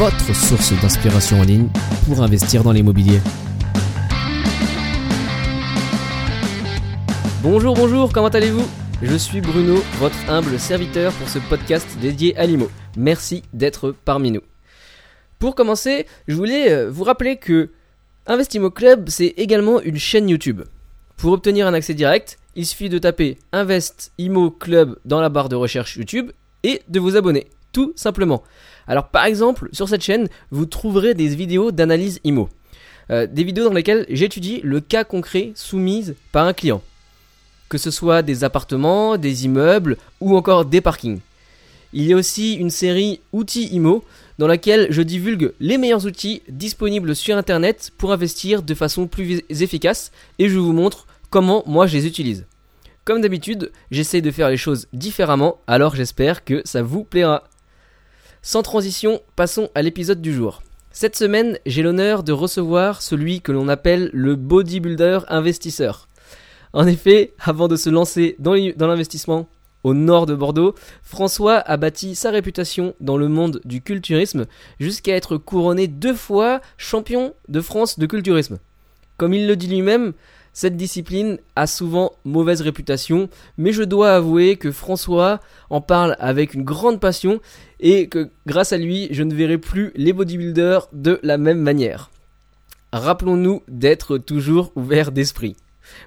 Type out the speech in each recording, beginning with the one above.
votre source d'inspiration en ligne pour investir dans l'immobilier. Bonjour, bonjour, comment allez-vous? Je suis Bruno, votre humble serviteur pour ce podcast dédié à l'IMO. Merci d'être parmi nous. Pour commencer, je voulais euh, vous rappeler que Investimo Club, c'est également une chaîne YouTube. Pour obtenir un accès direct, il suffit de taper Invest Imo Club dans la barre de recherche YouTube et de vous abonner, tout simplement. Alors par exemple, sur cette chaîne, vous trouverez des vidéos d'analyse IMO. Euh, des vidéos dans lesquelles j'étudie le cas concret soumis par un client. Que ce soit des appartements, des immeubles ou encore des parkings. Il y a aussi une série Outils IMO dans laquelle je divulgue les meilleurs outils disponibles sur Internet pour investir de façon plus efficace et je vous montre comment moi je les utilise. Comme d'habitude, j'essaie de faire les choses différemment, alors j'espère que ça vous plaira. Sans transition, passons à l'épisode du jour. Cette semaine, j'ai l'honneur de recevoir celui que l'on appelle le bodybuilder investisseur. En effet, avant de se lancer dans l'investissement au nord de Bordeaux, François a bâti sa réputation dans le monde du culturisme jusqu'à être couronné deux fois champion de France de culturisme. Comme il le dit lui-même, cette discipline a souvent mauvaise réputation, mais je dois avouer que François en parle avec une grande passion et que grâce à lui, je ne verrai plus les bodybuilders de la même manière. Rappelons-nous d'être toujours ouvert d'esprit.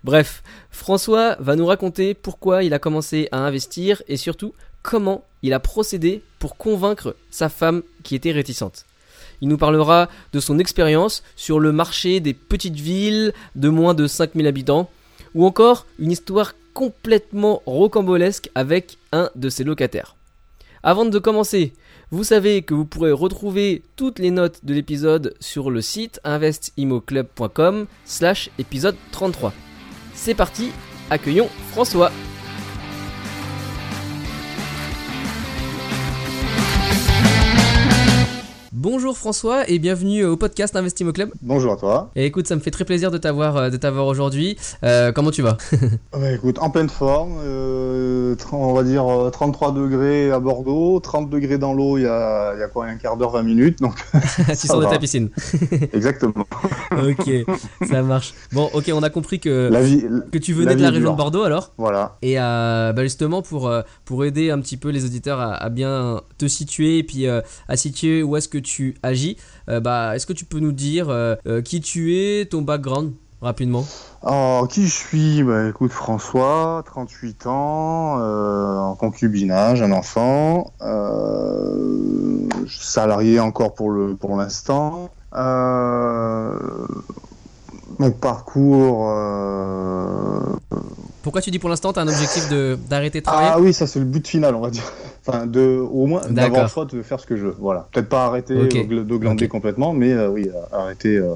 Bref, François va nous raconter pourquoi il a commencé à investir et surtout comment il a procédé pour convaincre sa femme qui était réticente. Il nous parlera de son expérience sur le marché des petites villes de moins de 5000 habitants, ou encore une histoire complètement rocambolesque avec un de ses locataires. Avant de commencer, vous savez que vous pourrez retrouver toutes les notes de l'épisode sur le site investimoclub.com slash épisode 33. C'est parti, accueillons François. Bonjour François et bienvenue au podcast Investimo Club. Bonjour à toi. Et écoute, ça me fait très plaisir de t'avoir euh, de t'avoir aujourd'hui. Euh, comment tu vas? Écoute, en pleine forme, euh, on va dire 33 degrés à Bordeaux, 30 degrés dans l'eau il y a, y a quoi un quart d'heure, 20 minutes donc. tu sors de ta piscine. Exactement. ok, ça marche. Bon, ok, on a compris que que tu venais de la région de Bordeaux alors? Voilà. Et bah, justement pour pour aider un petit peu les auditeurs à, à bien te situer et puis à situer où est-ce que tu agis. Euh, bah, Est-ce que tu peux nous dire euh, euh, qui tu es, ton background rapidement? Qui je suis? Bah, Écoute, François, 38 ans, en concubinage, un enfant, salarié encore pour l'instant. Mon parcours. Pourquoi tu dis pour l'instant, tu as un objectif d'arrêter de, travailler Ah oui, ça c'est le but final, on va dire. Enfin, de, au moins d'avoir le choix de faire ce que je veux. Voilà. Peut-être pas arrêter de glander complètement, mais euh, oui, euh, arrêter euh,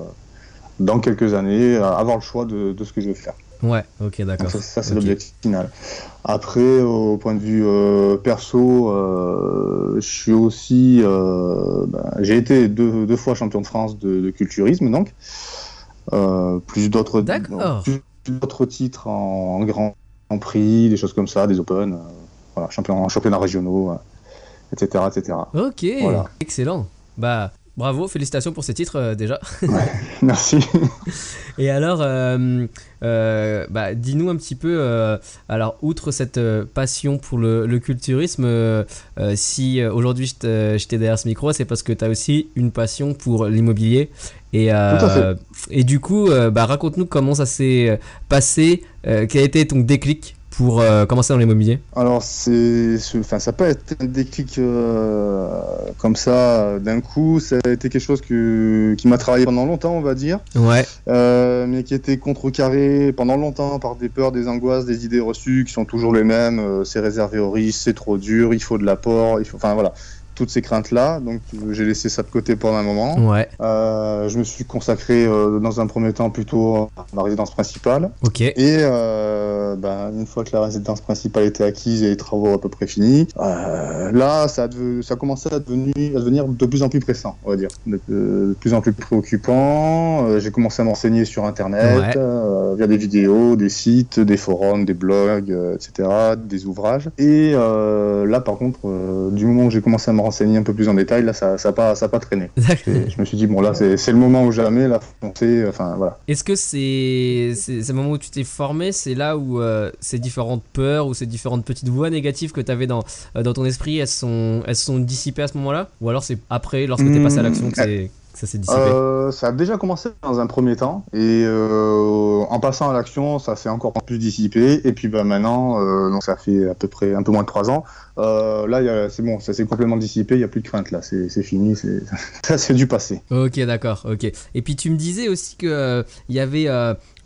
dans quelques années, avoir le choix de, de, ce que je veux faire. Ouais, ok, d'accord. Ça, c'est l'objectif final. Après, au point de vue perso, je suis aussi. Ben, j'ai été deux, deux, fois champion de France de, de culturisme, donc. Plus d'autres d'autres titres en, grand prix, des choses comme ça, des Open voilà, champion, championnats régionaux, etc., euh, etc. Ok, excellent. Bah, bravo, félicitations pour ces titres euh, déjà. merci. Et alors, euh, bah, dis-nous un petit peu, alors, outre cette passion pour le, culturisme, si aujourd'hui je t'ai derrière ce micro, c'est parce que tu as aussi une passion pour l'immobilier. Et, et du coup, bah, raconte-nous comment ça s'est passé, quel a été ton déclic pour euh, commencer dans l'immobilier Alors, c'est, enfin, ça peut être un déclic euh, comme ça d'un coup. Ça a été quelque chose que, qui m'a travaillé pendant longtemps, on va dire. Ouais. Euh, mais qui était contrecarré pendant longtemps par des peurs, des angoisses, des idées reçues qui sont toujours les mêmes. c'est réservé au risque, c'est trop dur, il faut de l'apport, il faut, enfin voilà toutes ces craintes-là, donc j'ai laissé ça de côté pendant un moment. Ouais. Euh, je me suis consacré euh, dans un premier temps plutôt à ma résidence principale. Ok. Et euh, ben, une fois que la résidence principale était acquise et les travaux à peu près finis, là, ça a, deve- ça a commencé à devenir, à devenir de plus en plus pressant, on va dire. De, de plus en plus préoccupant. J'ai commencé à m'enseigner sur Internet, Ouais. via des vidéos, des sites, des forums, des blogs, etc., des ouvrages. Et là, par contre, du moment où j'ai commencé à me renseigner un peu plus en détail, là, ça n'a ça pas, ça pas traîné. Je me suis dit, bon, là, c'est le moment ou jamais, là, faut foncer, enfin, voilà. Est-ce que c'est le moment où tu t'es formé, c'est là où euh, ces différentes peurs ou ces différentes petites voix négatives que tu avais dans, euh, dans ton esprit, elles sont, elles sont dissipées à ce moment-là? Ou alors c'est après, lorsque tu es passé à l'action, que, c'est- que ça s'est dissipé Euh, ça a déjà commencé dans un premier temps et euh, en passant à l'action, ça s'est encore plus dissipé. Et puis bah, maintenant, euh, donc ça fait à peu près un peu moins de trois ans. là, c'est bon, ça s'est complètement dissipé. Il n'y a plus de crainte là. C'est fini. c'est- Ça c'est du passé. Ok, d'accord, ok. Et puis tu me disais aussi que euh, il y avait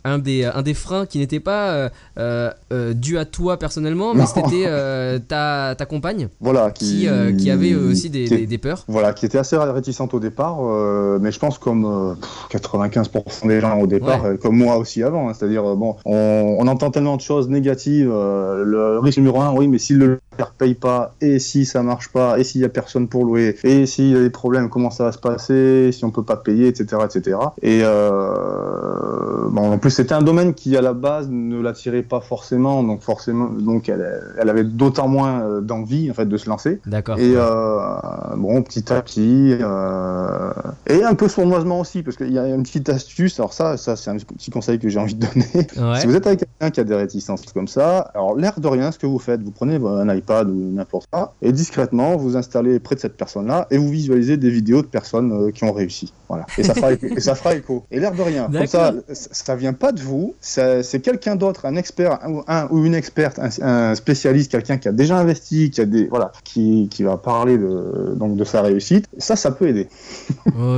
un, des, un des freins qui n'était pas euh, euh, euh, dû à toi personnellement, mais c'était euh, ta, ta compagne Voilà. qui, euh, qui avait euh, aussi des, qui- des- des peurs. Voilà, qui était assez réticente au départ, euh, mais je pense comme euh, pff, 95% des gens au départ, Ouais. euh, comme moi aussi avant. hein. C'est-à-dire, euh, bon, on, on entend tellement de choses négatives. euh, le risque numéro un, oui, mais si le paye pas, et si ça marche pas, et s'il y a personne pour louer, et s'il y a des problèmes, comment ça va se passer, si on peut pas payer, etc., etc. Et euh, bon, en plus, c'était un domaine qui à la base ne l'attirait pas forcément, donc forcément, donc elle, elle avait d'autant moins euh, d'envie en fait de se lancer. D'accord. Et euh, bon, petit à petit, euh, et un peu sournoisement aussi, parce qu'il y a une petite astuce. Alors ça, ça c'est un petit conseil que j'ai envie de donner. Ouais. Si vous êtes avec quelqu'un qui a des réticences comme ça, alors l'air de rien, ce que vous faites, vous prenez un iPad ou n'importe quoi, et discrètement vous installez près de cette personne-là, et vous visualisez des vidéos de personnes euh, qui ont réussi. Voilà. Et ça fera, écho- et ça fera écho. Et l'air de rien. Comme ça, ça, vient pas de vous, c'est quelqu'un d'autre, un expert, ou- un ou une experte, un, un spécialiste, quelqu'un qui a déjà investi, qui a des, voilà, qui, qui va parler de, donc de sa réussite. Ça, ça peut aider.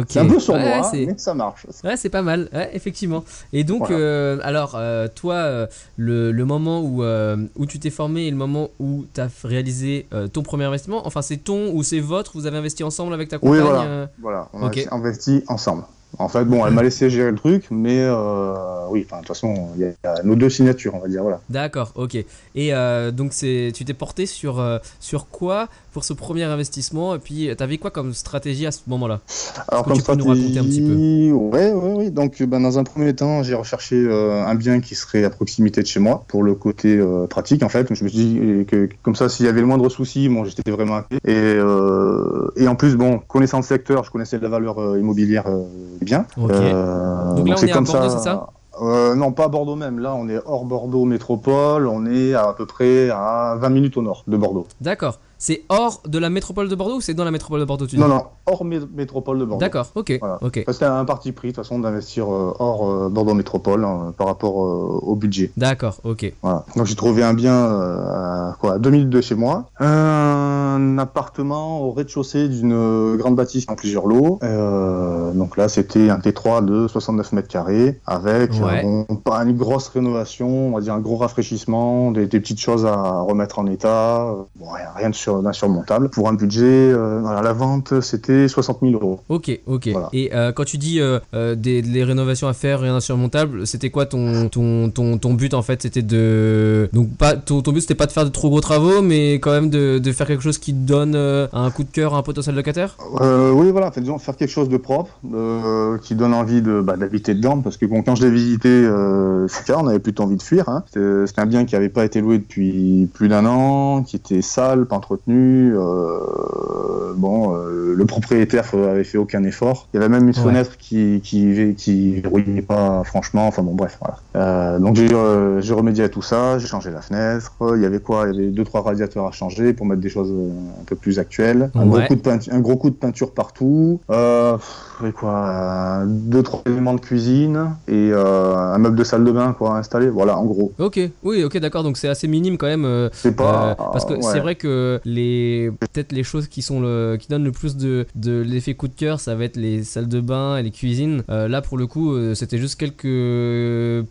C'est un peu sournois, Ouais, mais ça marche. Ouais, c'est pas mal, ouais, effectivement. Et donc, Voilà. euh, alors, euh, toi, euh, le, le moment où, où tu t'es formé et le moment où tu as réalisé euh, ton premier investissement, enfin, c'est ton ou c'est votre, vous avez investi ensemble avec ta compagne Oui, voilà. euh, Voilà, on a investi ensemble. En fait, bon, elle m'a laissé gérer le truc, mais euh, oui, enfin, de toute façon, il y, a- nos deux signatures, on va dire, voilà. D'accord, ok. Et euh, donc, c'est, tu t'es porté sur, euh, sur quoi pour ce premier investissement? Et puis, tu avais quoi comme stratégie à ce moment-là? Alors, que tu peux nous raconter un petit peu? stratégie, Ouais, ouais, oui. Donc, ben, dans un premier temps, j'ai recherché euh, un bien qui serait à proximité de chez moi pour le côté euh, pratique, en fait. Je me suis dit que, comme ça, s'il y avait le moindre souci, bon, j'étais vraiment inquiet. Et, euh, et en plus, bon, connaissant le secteur, je connaissais la valeur euh, immobilière euh, bien. Euh, Donc là, on c'est est à comme Bordeaux, c'est ça Euh, non, pas Bordeaux même. Là, on est hors Bordeaux métropole. On est à, à peu près à 20 minutes au nord de Bordeaux. D'accord. C'est hors de la métropole de Bordeaux ou c'est dans la métropole de Bordeaux tu dis Non, non, hors mé- métropole de Bordeaux. D'accord, ok. Voilà. ok. Enfin, C'était un parti pris, de toute façon, d'investir euh, hors euh, Bordeaux Métropole hein, par rapport euh, au budget. D'accord, ok. Voilà. Donc j'ai trouvé un bien euh, à, quoi, à 2000 de chez moi, un appartement au rez-de-chaussée d'une grande bâtisse en plusieurs lots. Euh, donc là, c'était un T3 de 69 mètres carrés avec Ouais. euh, bon, pas une grosse rénovation, on va dire un gros rafraîchissement, des, des petites choses à remettre en état, euh, bon, rien, rien de sur- d'insurmontable. Pour un budget, euh, la vente, c'était 60 000 euros. Ok, ok. Voilà. Et euh, quand tu dis euh, euh, des, les rénovations à faire, rien d'insurmontable, c'était quoi ton, ton, ton, ton but en fait? C'était de. Donc, pas, ton, ton but c'était pas de faire de trop gros travaux, mais quand même de, de faire quelque chose qui donne euh, un coup de cœur à un potentiel locataire? Oui, voilà, en fait, disons, faire quelque chose de propre, qui donne envie de bah, d'habiter dedans, parce que bon, quand je l'ai visité, c'est clair, on avait plutôt envie de fuir. Hein. C'était c'était un bien qui n'avait pas été loué depuis plus d'un an, qui était sale, pas entretenu. Euh, bon, euh, le propriétaire avait fait aucun effort. Il y avait même une Ouais. fenêtre qui qui qui verrouillait pas, franchement. Enfin bon, bref, voilà. Euh, donc j'ai remédié à tout ça, j'ai changé la fenêtre. Il y avait quoi? Il y avait deux trois radiateurs à changer pour mettre des choses un peu plus actuelles. Un, Ouais. gros, coup de peinture, un gros coup de peinture partout. Euh, et quoi? Deux trois éléments de cuisine et euh, un meuble de salle de bain quoi installé. Voilà, en gros. Ok, oui, ok, d'accord. Donc c'est assez minime quand même. euh, C'est pas. parce que ouais. c'est vrai que les peut-être les choses qui sont le, qui donnent le plus de, de l'effet coup de cœur, ça va être les salles de bain et les cuisines. Euh, là, pour le coup, euh, c'était juste quelques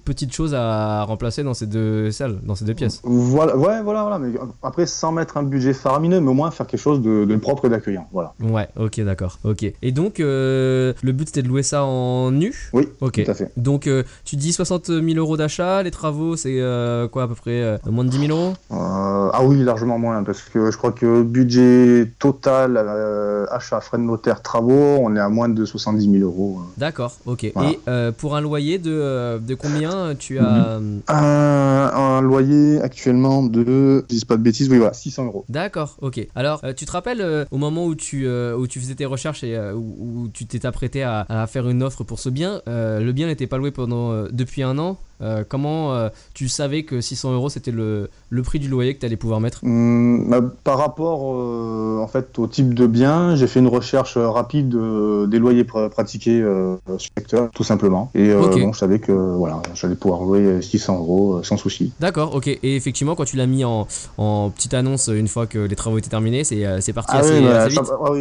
petites choses à remplacer dans ces deux salles, dans ces deux pièces. Voilà, ouais, voilà, voilà. Mais après, sans mettre un budget faramineux, mais au moins faire quelque chose de, de propre et d'accueillant. Voilà. Ouais, ok, d'accord. Ok. Et donc, euh, le but c'était de louer ça en nu? Oui, Ok. tout à fait. Donc, euh, tu dis 60 000 euros d'achat, les travaux c'est euh, quoi à peu près euh, moins de 10 000 euros? Euh, ah oui, largement moins, parce que je crois que budget total, euh, achat, frais de notaire, travaux, on est à moins de 70 000 euros. D'accord, ok. Voilà. Et euh, pour un loyer de, euh, de combien tu as. Un, un loyer actuellement de, je dis pas de bêtises, oui, voilà, 600 euros. D'accord, ok. Alors, tu te rappelles au moment où tu, où tu faisais tes recherches et où, où tu t'es apprêté à, à faire une offre pour ce bien, le bien n'était pas loué pendant, depuis un an. Euh, comment euh, tu savais que 600 euros c'était le, le prix du loyer que tu allais pouvoir mettre? Hum, bah, par rapport euh, en fait au type de bien, j'ai fait une recherche rapide des loyers pr- pratiqués sur le secteur, tout simplement. Et bon, je savais que voilà, j'allais pouvoir louer 600 euros sans souci. D'accord, ok. Et effectivement, quand tu l'as mis en, en petite annonce une fois que les travaux étaient terminés, c'est parti Ah assez, oui, bah, assez ça, ah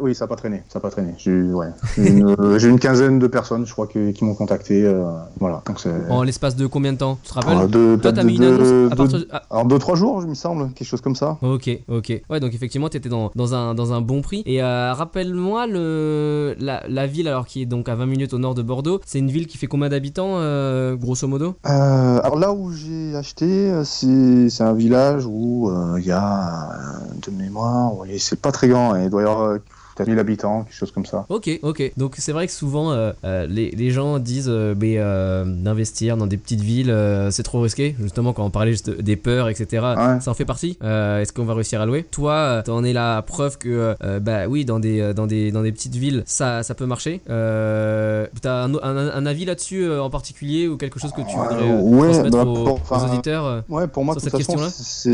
oui, ça n'a pas traîné, ça a pas traîné. J'ai ouais, une, quinzaine de personnes, je crois, que- qui m'ont contacté. voilà, donc. En l'espace de combien de temps Tu te rappelles de- Toi, t'as mis une annonce à de- partir de- ah, Alors deux trois jours, il me semble, quelque chose comme ça. Ok, ok. Ouais, donc effectivement, tu étais dans, dans, un, dans un bon prix. Et euh, rappelle-moi le, la, la ville, alors qui est donc à 20 minutes au nord de Bordeaux, c'est une ville qui fait combien d'habitants, euh, grosso modo? Euh, alors là où j'ai acheté, c'est c'est un village où il y a de mémoire, c'est pas très grand, hein, il doit y avoir peut-être 1000 habitants, quelque chose comme ça. Ok, ok. Donc c'est vrai que souvent euh, euh, les, les gens disent euh, mais, euh, d'investir dans des petites villes, euh, c'est trop risqué. Justement, quand on parlait juste des peurs, etc., Ouais. ça en fait partie. Euh, Est-ce qu'on va réussir à louer? Toi, t'en es la preuve que, euh, bah oui, dans des, dans des, dans des petites villes, ça, ça peut marcher. Euh, T'as un, un, un avis là-dessus euh, en particulier ou quelque chose que tu voudrais ouais, transmettre bah, aux, pour- aux enfin, auditeurs Ouais, pour moi, Sur cette question-là? c'est.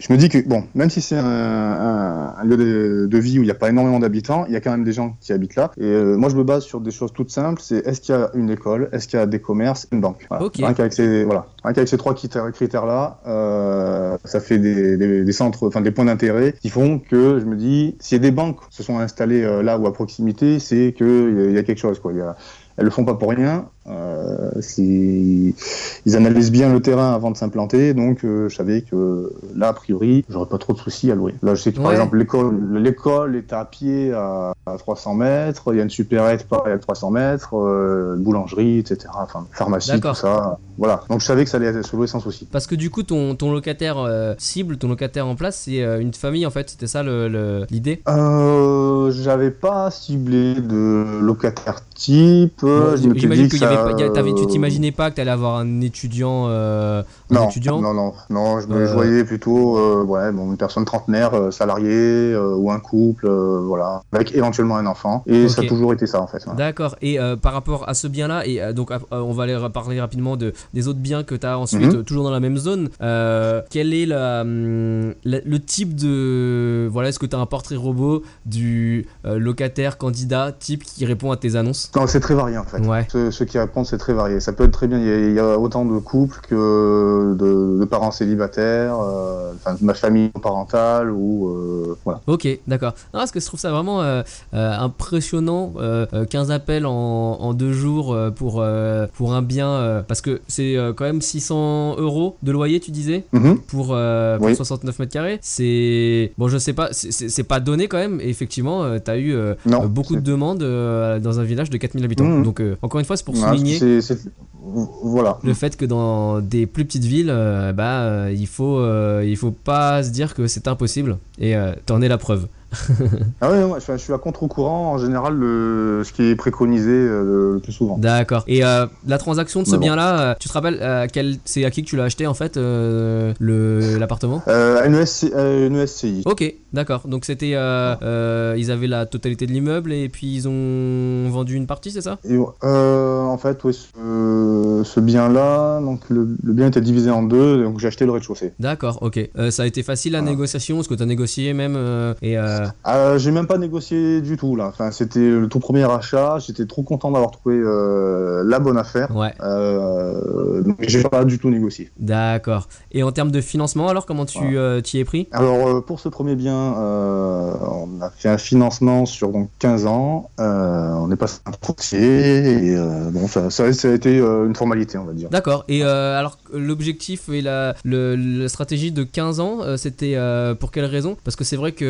Je me dis que, bon, même si c'est un, un- un lieu de, de vie où il n'y a pas énormément d'habitants, il y a quand même des gens qui habitent là. Et euh, moi, je me base sur des choses toutes simples c'est est-ce qu'il y a une école, est-ce qu'il y a des commerces, une banque. Voilà. Ok. Rien qu'avec ces, voilà. Qu'avec ces trois critères- critères-là, euh, ça fait des, des- des centres, enfin des points d'intérêt qui font que je me dis, y a des banques se sont installées euh, là ou à proximité, c'est qu'il y a quelque chose, quoi. Il y a, elles le font pas pour rien. Euh, ils analysent bien le terrain avant de s'implanter, donc euh, je savais que là, a priori, j'aurais pas trop de soucis à louer. Là, je sais que par exemple, l'école, l'école est à pied à, à 300 mètres, il y a une supérette pareil à 300 mètres, euh, boulangerie, etc. Enfin, pharmacie, tout ça. Voilà. Donc je savais que ça allait se louer sans souci. Parce que du coup, ton, ton locataire euh, cible, ton locataire en place, c'est une famille en fait. C'était ça le- le- l'idée? J'avais pas ciblé de locataire type. Bon, J'imagine qu'il y avait t'avais- tu t'imaginais pas que t'allais avoir un étudiant, euh, un Non, étudiant non, non, non, je me Euh, voyais plutôt euh, ouais, bon, une personne trentenaire, euh, salariée, euh, ou un couple, euh, voilà, avec éventuellement un enfant. Et ça a toujours été ça en fait. D'accord. Et euh, par rapport à ce bien-là, et euh, donc euh, on va aller parler rapidement de, des autres biens que tu as ensuite, Mhm. euh, toujours dans la même zone. Euh, quel est la, hum, la- le type de. Voilà, est-ce que tu as un portrait robot du euh, locataire candidat type qui répond à tes annonces? Non, c'est très varié en fait. Ouais. Qui répondent, c'est très varié. Ça peut être très bien. Il y a, il y a autant de couples que de, de parents célibataires, euh, enfin de ma famille parentale ou euh, voilà. Ok, d'accord. Parce que je trouve ça vraiment euh, impressionnant. euh, euh, 15 appels en, en deux jours pour, pour un bien. parce que c'est quand même 600 euros de loyer, tu disais Mhm. pour, euh, pour Oui. 69 mètres carrés. C'est. Bon, je sais pas, c'est- pas donné quand même. Et effectivement, euh, t'as eu Non, beaucoup de demandes dans un village de 4000 habitants. Mhm. Donc, encore une fois, c'est pour Ouais, souligner. voilà. Le fait que dans des plus petites villes, euh, bah, euh, il faut, euh, il faut pas se dire que c'est impossible. Et t'en es la preuve. Ah ouais, ouais, je, suis- je suis à contre-courant en général le, ce qui est préconisé euh, le plus souvent. D'accord. Et euh, la transaction de ce bon. bien-là, euh, tu te rappelles quel, c'est à qui que tu l'as acheté en fait le l'appartement? Une, SC, une SCI. Ok, d'accord. Donc c'était, ils avaient la totalité de l'immeuble et puis ils ont vendu une partie, c'est ça? Et, en fait, oui, ce, ce bien-là, donc le, le bien était divisé en deux, donc j'ai acheté le rez-de-chaussée. D'accord, ok. Ça a été facile la Voilà. négociation Est-ce que tu as négocié même et, euh, Euh, j'ai même pas négocié du tout là. Enfin, c'était le tout premier achat. J'étais trop content d'avoir trouvé euh, la bonne affaire. Ouais, Euh, donc j'ai pas du tout négocié. d'accord. Et en termes de financement, alors, comment tu Voilà. t'y es pris? Alors pour ce premier bien, on a fait un financement sur donc 15 ans. On est passé un et euh, bon ça, ça, ça a été une formalité on va dire. D'accord. Et alors, l'objectif et la, le- la stratégie de 15 ans, c'était pour quelle raison? Parce que c'est vrai que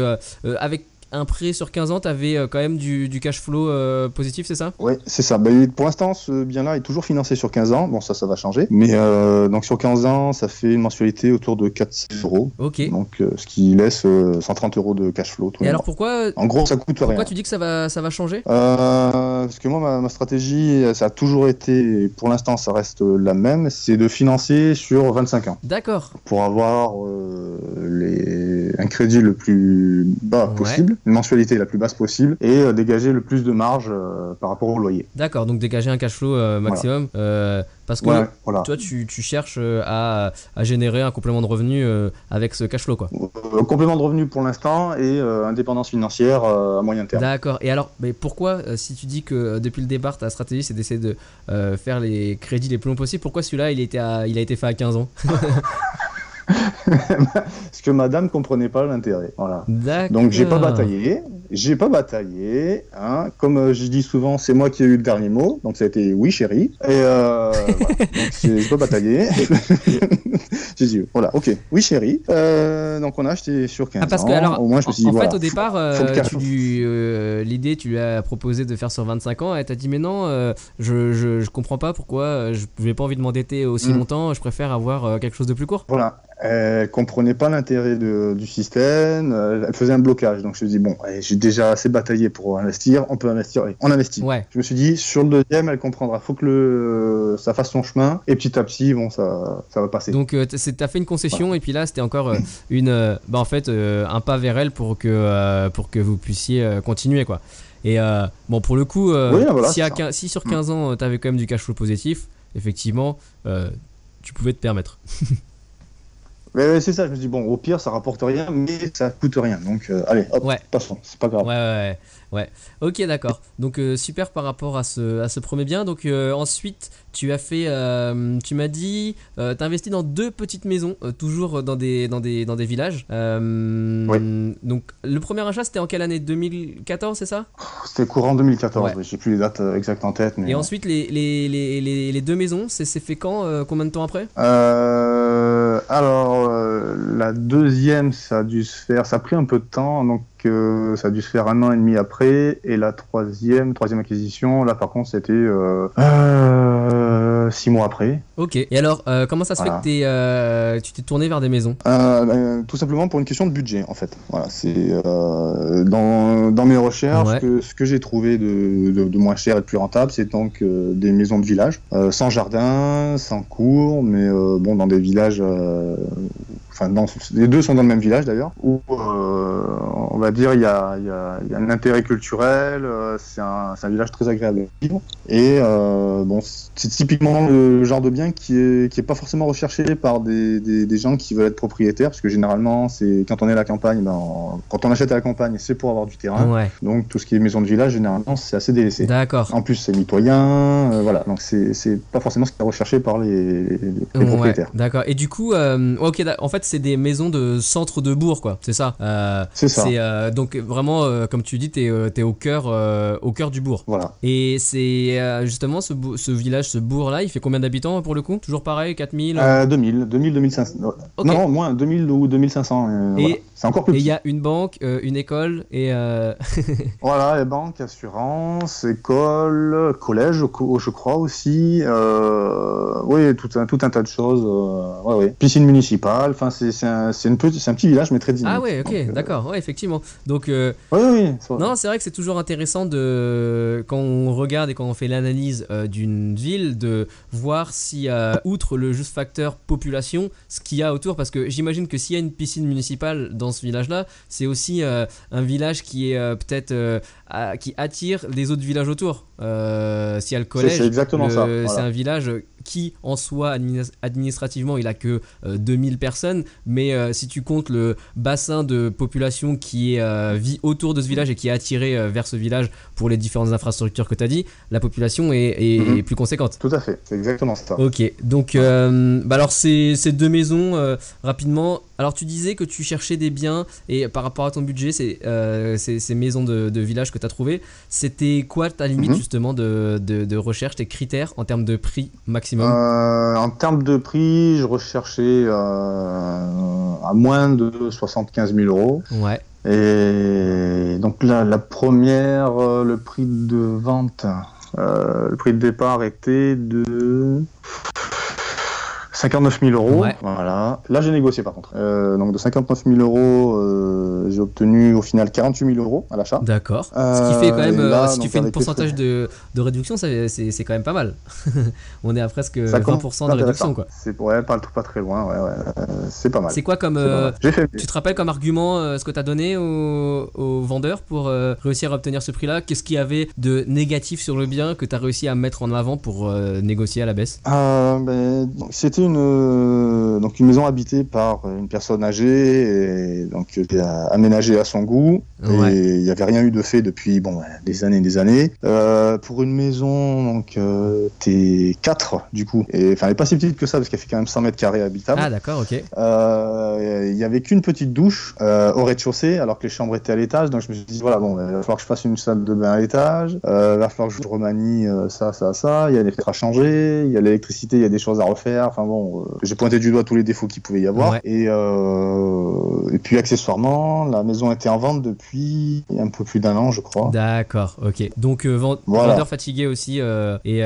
euh, avec un prêt sur 15 ans, tu avais quand même du, du cash flow euh, positif, c'est ça? Ouais, c'est ça. Ben, pour l'instant, ce bien-là est toujours financé sur 15 ans. Bon, ça, ça va changer. Mais euh, donc sur 15 ans, ça fait une mensualité autour de 400 euros. Ok. Donc, euh, ce qui laisse euh, 130 euros de cash flow Et alors mois. pourquoi, En gros, ça coûte rien. pourquoi tu dis que ça va, ça va changer? Euh, parce que moi, ma, ma stratégie, ça a toujours été, et pour l'instant, ça reste la même, c'est de financer sur 25 ans D'accord. pour avoir euh, les, un crédit le plus bas Ouais. possible, une mensualité la plus basse possible, et euh, dégager le plus de marge euh, par rapport au loyer. D'accord, donc dégager un cash flow euh, maximum. parce que Ouais, voilà. toi, tu, tu cherches à, à générer un complément de revenu avec ce cash flow, quoi. Euh, complément de revenu pour l'instant et indépendance financière à moyen terme. D'accord. Et alors, mais pourquoi, si tu dis que depuis le départ, ta stratégie c'est d'essayer de faire les crédits les plus longs possible, pourquoi celui-là il, était à- il a été fait à 15 ans? Parce que madame comprenait pas l'intérêt. Voilà. Donc j'ai pas bataillé, j'ai pas bataillé. Hein. Comme euh, je dis souvent, c'est moi qui ai eu le dernier mot, donc ça a été oui chérie. Et euh, voilà. donc j'ai pas bataillé. j'ai dit voilà, ok, oui chérie. Euh, donc on a acheté sur 15 Ah, parce ans. que alors, au moins je me suis dit en voilà. fait, au départ, euh, euh, l'idée, tu lui as proposé de faire sur 25 ans, et t'as dit mais non, je, je, je comprends pas pourquoi, je n'ai pas envie de m'endetter aussi Mm. longtemps, je préfère avoir quelque chose de plus court. Voilà. Elle comprenait pas l'intérêt du système, elle faisait un blocage. Donc je me suis dit, bon, allez, j'ai déjà assez bataillé pour investir, on peut investir, allez, on investit. Ouais. Je me suis dit, sur le deuxième, elle comprendra. Faut que le, ça fasse son chemin, et petit à petit, bon, ça, ça va passer. Donc euh, t'as fait une concession et puis là c'était encore euh, une, euh, bah en fait euh, un pas vers elle pour que pour que vous puissiez continuer quoi. Et bon pour le coup, Oui, voilà, si, à c'est ça. Mm. 15 si sur 15 ans euh, t'avais quand même du cash flow positif, effectivement tu pouvais te permettre. Mais c'est ça, je me dit, bon, au pire, ça rapporte rien, mais ça coûte rien. Donc, euh, allez, hop, Ouais. passons, c'est pas grave. Ouais, ouais, ouais. ouais. Ok, d'accord. Donc, euh, super par rapport à ce, à ce premier bien. Donc, euh, ensuite, tu as fait. euh, tu m'as dit. Euh, tu as investi dans deux petites maisons, euh, toujours dans des, dans des, dans des villages. Euh, Donc, le premier achat, c'était en quelle année? 2014, c'est ça? C'était courant 2014, Ouais. j'ai plus les dates exactes en tête. Mais Et ensuite, les, les, les, deux maisons, c'est c'est fait quand Combien de temps après? Alors, la deuxième, ça a dû se faire, ça a pris un peu de temps, donc ça a dû se faire un an et demi après. Et la troisième, troisième acquisition, là par contre, c'était euh, euh, six mois après. Ok. Et alors, euh, comment ça se Voilà. fait que euh, tu t'es tourné vers des maisons? Euh, ben, tout simplement pour une question de budget, en fait. Voilà, c'est euh, dans, dans mes recherches Ouais. que ce que j'ai trouvé de, de, de moins cher et de plus rentable, c'est donc euh, des maisons de village, euh, sans jardin, sans cour, mais euh, bon, dans des villages. Enfin, dans, les deux sont dans le même village d'ailleurs, où euh, on va dire il y a, y, a, y a un intérêt culturel, euh, c'est un, un village très agréable à vivre, et euh, bon, c'est typiquement le genre de bien qui est, qui est pas forcément recherché par des, des, des gens qui veulent être propriétaires, parce que généralement, c'est quand on est à la campagne, ben, on- quand on achète à la campagne, c'est pour avoir du terrain, Ouais. donc tout ce qui est maison de village, généralement, c'est assez délaissé. D'accord. En plus, c'est mitoyen, voilà, donc c'est pas forcément ce qui est recherché par les, les, les Ouais, propriétaires. D'accord. Et du coup, ok, en fait, c'est des maisons de centre de bourg, quoi. C'est ça. Euh, C'est ça. Euh, donc vraiment, euh, comme tu dis, t'es t'es au cœur, au cœur du bourg. Voilà. Et c'est justement ce, village, ce bourg-là, il fait combien d'habitants pour le coup? Toujours pareil, 4000 Euh, 2000, 2000, 2500. non, Ok. Non, moins 2000 ou 2500. euh, Et- voilà. C'est encore plus Et il y a une banque, une école et Voilà, les banques, assurance, école, collège, co- je crois aussi. Oui, tout un, tout un tas de choses. ouais, ouais. Piscine municipale. Enfin, c'est un, une c'est un petit village, mais très dynamique. Ah ouais, ok, euh, d'accord, ouais, effectivement. Donc, euh, Oui, oui, vrai. non, c'est vrai que c'est toujours intéressant de, quand on regarde et quand on fait l'analyse euh, d'une ville, de voir si, outre le juste facteur population, ce qu'il y a autour, parce que j'imagine que s'il y a une piscine municipale dans ce village-là, c'est aussi un village qui est peut-être à- qui attire les autres villages autour. Euh, S'il y a le collège, c'est voilà. un village qui, en soi, adminis- administrativement, il a que euh, 2000 personnes, mais euh, si tu comptes le bassin de population qui euh, vit autour de ce village et qui est attiré euh, vers ce village pour les différentes infrastructures que tu as dit, la population est, est- Mhm. est plus conséquente. Tout à fait, c'est exactement ça. Ok, donc euh, bah alors ces, ces deux maisons, euh, rapidement, alors tu disais que tu cherchais des biens et par rapport à ton budget, ces, euh, ces, ces maisons de, de village que tu as trouvées, c'était quoi ta limite Mhm. justement de, de, de recherche, tes critères en termes de prix maximum? Euh, en termes de prix, je recherchais euh, à moins de 75 000 euros. Ouais, Et donc la, la première, le prix de vente, le prix de départ était de 59 000 euros. Ouais. Voilà. Là, j'ai négocié par contre. Euh, donc de 59 000 euros, euh, j'ai obtenu au final 48 000 euros à l'achat. d'accord. ce qui fait quand même, Euh, là, euh, si tu fais un pourcentage de, de réduction, c'est quand même pas mal. On est à presque Ça 20% commence de réduction quoi. C'est ouais, pas, pas très loin. Ouais, ouais. Euh, c'est pas mal. C'est quoi comme... Euh, fait. Tu te rappelles comme argument euh, ce que tu as donné aux, aux vendeurs pour euh, réussir à obtenir ce prix-là? Qu'est-ce qu'il y avait de négatif sur le bien que tu as réussi à mettre en avant pour euh, négocier à la baisse? Euh, ben, c'était une euh, donc une maison habitée par une personne âgée et donc était aménagée à son goût. Ouais. et il n'y avait rien eu de fait depuis bon des années et des années. Euh, pour une maison donc euh, t'es 4 du coup. Et enfin elle est pas si petite que ça parce qu'elle fait quand même 100 mètres carrés habitables Ah d'accord, ok. euh, il y avait qu'une petite douche euh, au rez-de-chaussée alors que les chambres étaient à l'étage. Donc je me suis dit voilà bon il va falloir que je fasse une salle de bain à l'étage. Euh, il va falloir que je remanie euh, ça ça ça. Il y a des fenêtres à changer il y a l'électricité il y a des choses à refaire. Enfin bon euh, j'ai pointé du doigt tous les défauts qu'il pouvait y avoir Ouais. et euh, et puis accessoirement la maison était en vente depuis un peu plus d'un an je crois D'accord, ok. Donc euh, vend- Voilà. vendeur fatigué aussi et